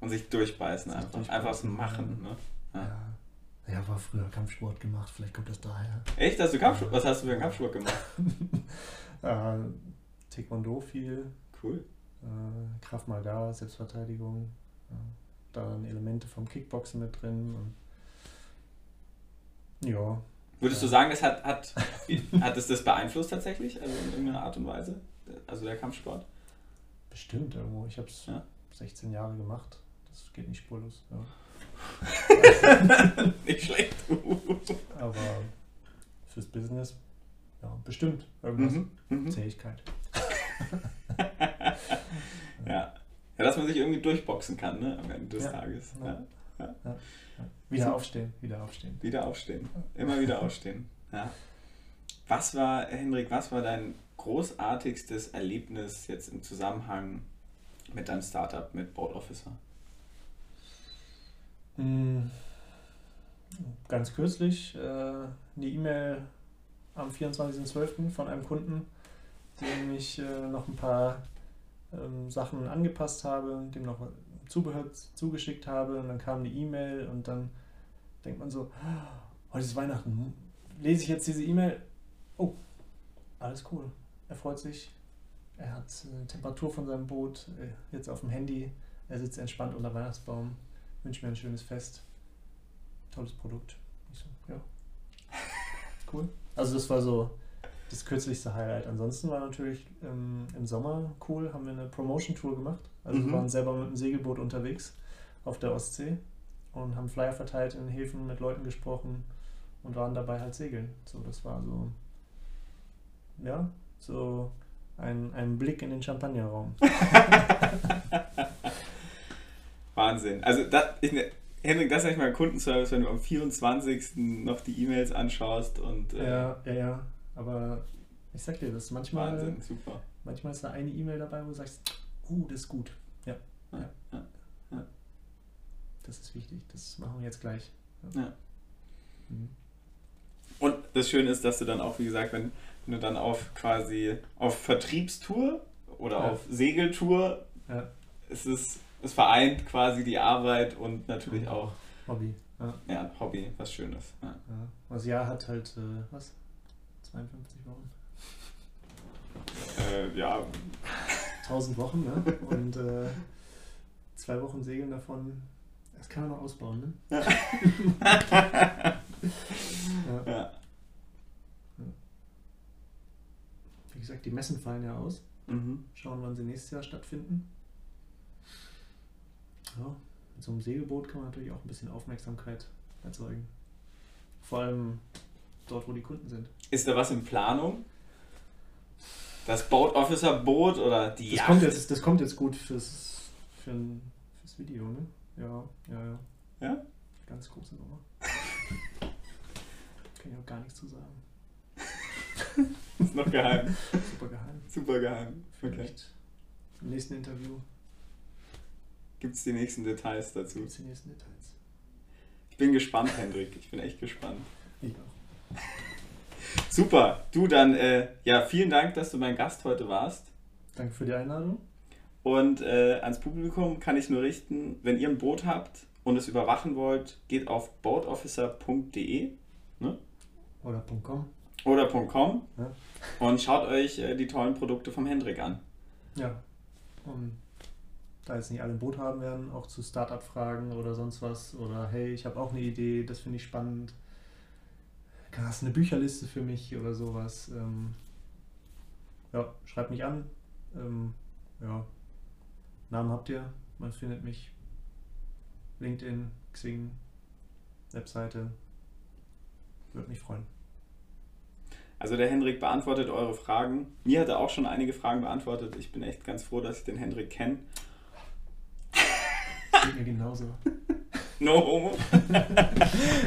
Und sich durchbeißen Sich einfach. durchbeißen, Einfach so machen. ja. Ne? Ja. Ja. Ja, war früher Kampfsport gemacht, vielleicht kommt das daher. Echt? Hast du Kampfsport? Was hast du für einen Kampfsport gemacht? *laughs* äh, Taekwondo viel, Cool. äh, Krav Maga, Selbstverteidigung, ja. dann Elemente vom Kickboxen mit drin. Und ja, Würdest du sagen, das hat, hat, hat es das beeinflusst tatsächlich? Also in irgendeiner Art und Weise? Also der Kampfsport? bestimmt irgendwo. Ich habe es Ja. 16 Jahre gemacht. Das geht nicht spurlos. Ja. *laughs* Nicht schlecht. Aber fürs Business, ja, bestimmt irgendwas. mhm. Mhm. Zähigkeit. *laughs* Ja. ja, dass man sich irgendwie durchboxen kann, ne? Am Ende des. Tages. Ja. Wieder aufstehen, wieder aufstehen. Wieder aufstehen. Immer wieder aufstehen. Ja. Was war, Hendrik, was war dein großartigstes Erlebnis jetzt im Zusammenhang mit deinem Startup, mit Board Officer? Mm, Ganz kürzlich äh, eine E-Mail am 24.12. von einem Kunden, dem ich äh, noch ein paar ähm, Sachen angepasst habe, dem noch Zubehör zugeschickt habe und dann kam eine E-Mail und dann denkt man so, "Ah, heute ist Weihnachten, lese ich jetzt diese E-Mail, oh, alles cool, er freut sich, er hat äh, Temperatur von seinem Boot äh, jetzt auf dem Handy, er sitzt entspannt unter Weihnachtsbaum, wünscht mir ein schönes Fest, tolles Produkt. Ich so, ja, *laughs* cool. Also das war so das kürzlichste Highlight. Ansonsten war natürlich ähm, im Sommer cool, haben wir eine Promotion-Tour gemacht. Also Mhm. wir waren selber mit dem Segelboot unterwegs auf der Ostsee und haben Flyer verteilt in Häfen, mit Leuten gesprochen und waren dabei halt segeln. So, das war so, ja, so ein, ein Blick in den Champagnerraum. *laughs* Wahnsinn. Also, das, ich, ne, Hendrik, das ist eigentlich mal Kundenservice, wenn du am 24. noch die E-Mails anschaust und äh, Ja, ja, ja. Aber ich sag dir, das manchmal, Wahnsinn, super. manchmal ist da eine E-Mail dabei, wo du sagst, uh, das ist gut. Ja. Ja, ja. ja, ja. Das ist wichtig. Das machen wir jetzt gleich. Ja. Mhm. Und das Schöne ist, dass du dann auch, wie gesagt, wenn, wenn du dann auf quasi auf Vertriebstour oder Ja. auf Segeltour, Ja. es ist, es vereint quasi die Arbeit und natürlich auch Hobby. Ja. ja, Hobby, was Schönes. Ja. Ja. Das Jahr hat halt, äh, was? 52 Wochen? Äh, ja, 1000 Wochen, ne? *laughs* Und äh, zwei Wochen Segeln davon, das kann man noch ausbauen, ne? *laughs* ja. ja. Wie gesagt, die Messen fallen ja aus. Mhm. Schauen, wann sie nächstes Jahr stattfinden. Ja, mit so einem Segelboot kann man natürlich auch ein bisschen Aufmerksamkeit erzeugen. Vor allem dort, wo die Kunden sind. Ist da was in Planung? Das Boat Officer Boot oder die Das Yacht? kommt, jetzt, das kommt jetzt gut fürs, für ein, fürs Video, ne? Ja, ja, ja. Ja? Ganz große Nummer. *laughs* Kann ich auch gar nichts zu sagen. *laughs* Ist noch geheim. Super geheim. Super geheim. Okay. Vielleicht im nächsten Interview Gibt es die nächsten Details dazu? gibt es die nächsten Details. Ich bin gespannt, Hendrik. Ich bin echt gespannt. Ich auch. Super. Du dann, äh, ja, vielen Dank, dass du mein Gast heute warst. Danke für die Einladung. Und äh, ans Publikum kann ich nur richten, wenn ihr ein Boot habt und es überwachen wollt, geht auf boatofficer.de Oder .com. oder .com Ja. und schaut euch äh, die tollen Produkte vom Hendrik an. Ja. Und da jetzt nicht alle ein Boot haben werden, auch zu Startup-Fragen oder sonst was. Oder hey, ich habe auch eine Idee, das finde ich spannend. Hast du eine Bücherliste für mich oder sowas? Ähm, ja, schreibt mich an. Ähm, ja, Namen habt ihr. Man findet mich. LinkedIn, Xing, Webseite. Würde mich freuen. Also der Hendrik beantwortet eure Fragen. Mir hat er auch schon einige Fragen beantwortet. Ich bin echt ganz froh, dass ich den Hendrik kenne. Geht mir genauso. *laughs* No homo.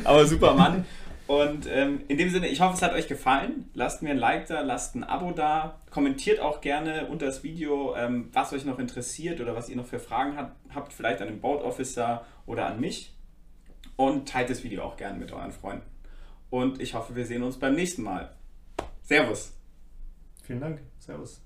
Aber super Mann. Und ähm, in dem Sinne, ich hoffe, es hat euch gefallen. Lasst mir ein Like da, lasst ein Abo da. Kommentiert auch gerne unter das Video, ähm, was euch noch interessiert oder was ihr noch für Fragen habt, habt vielleicht an den Boat Officer oder an mich. Und teilt das Video auch gerne mit euren Freunden. Und ich hoffe, wir sehen uns beim nächsten Mal. Servus. Vielen Dank. Servus.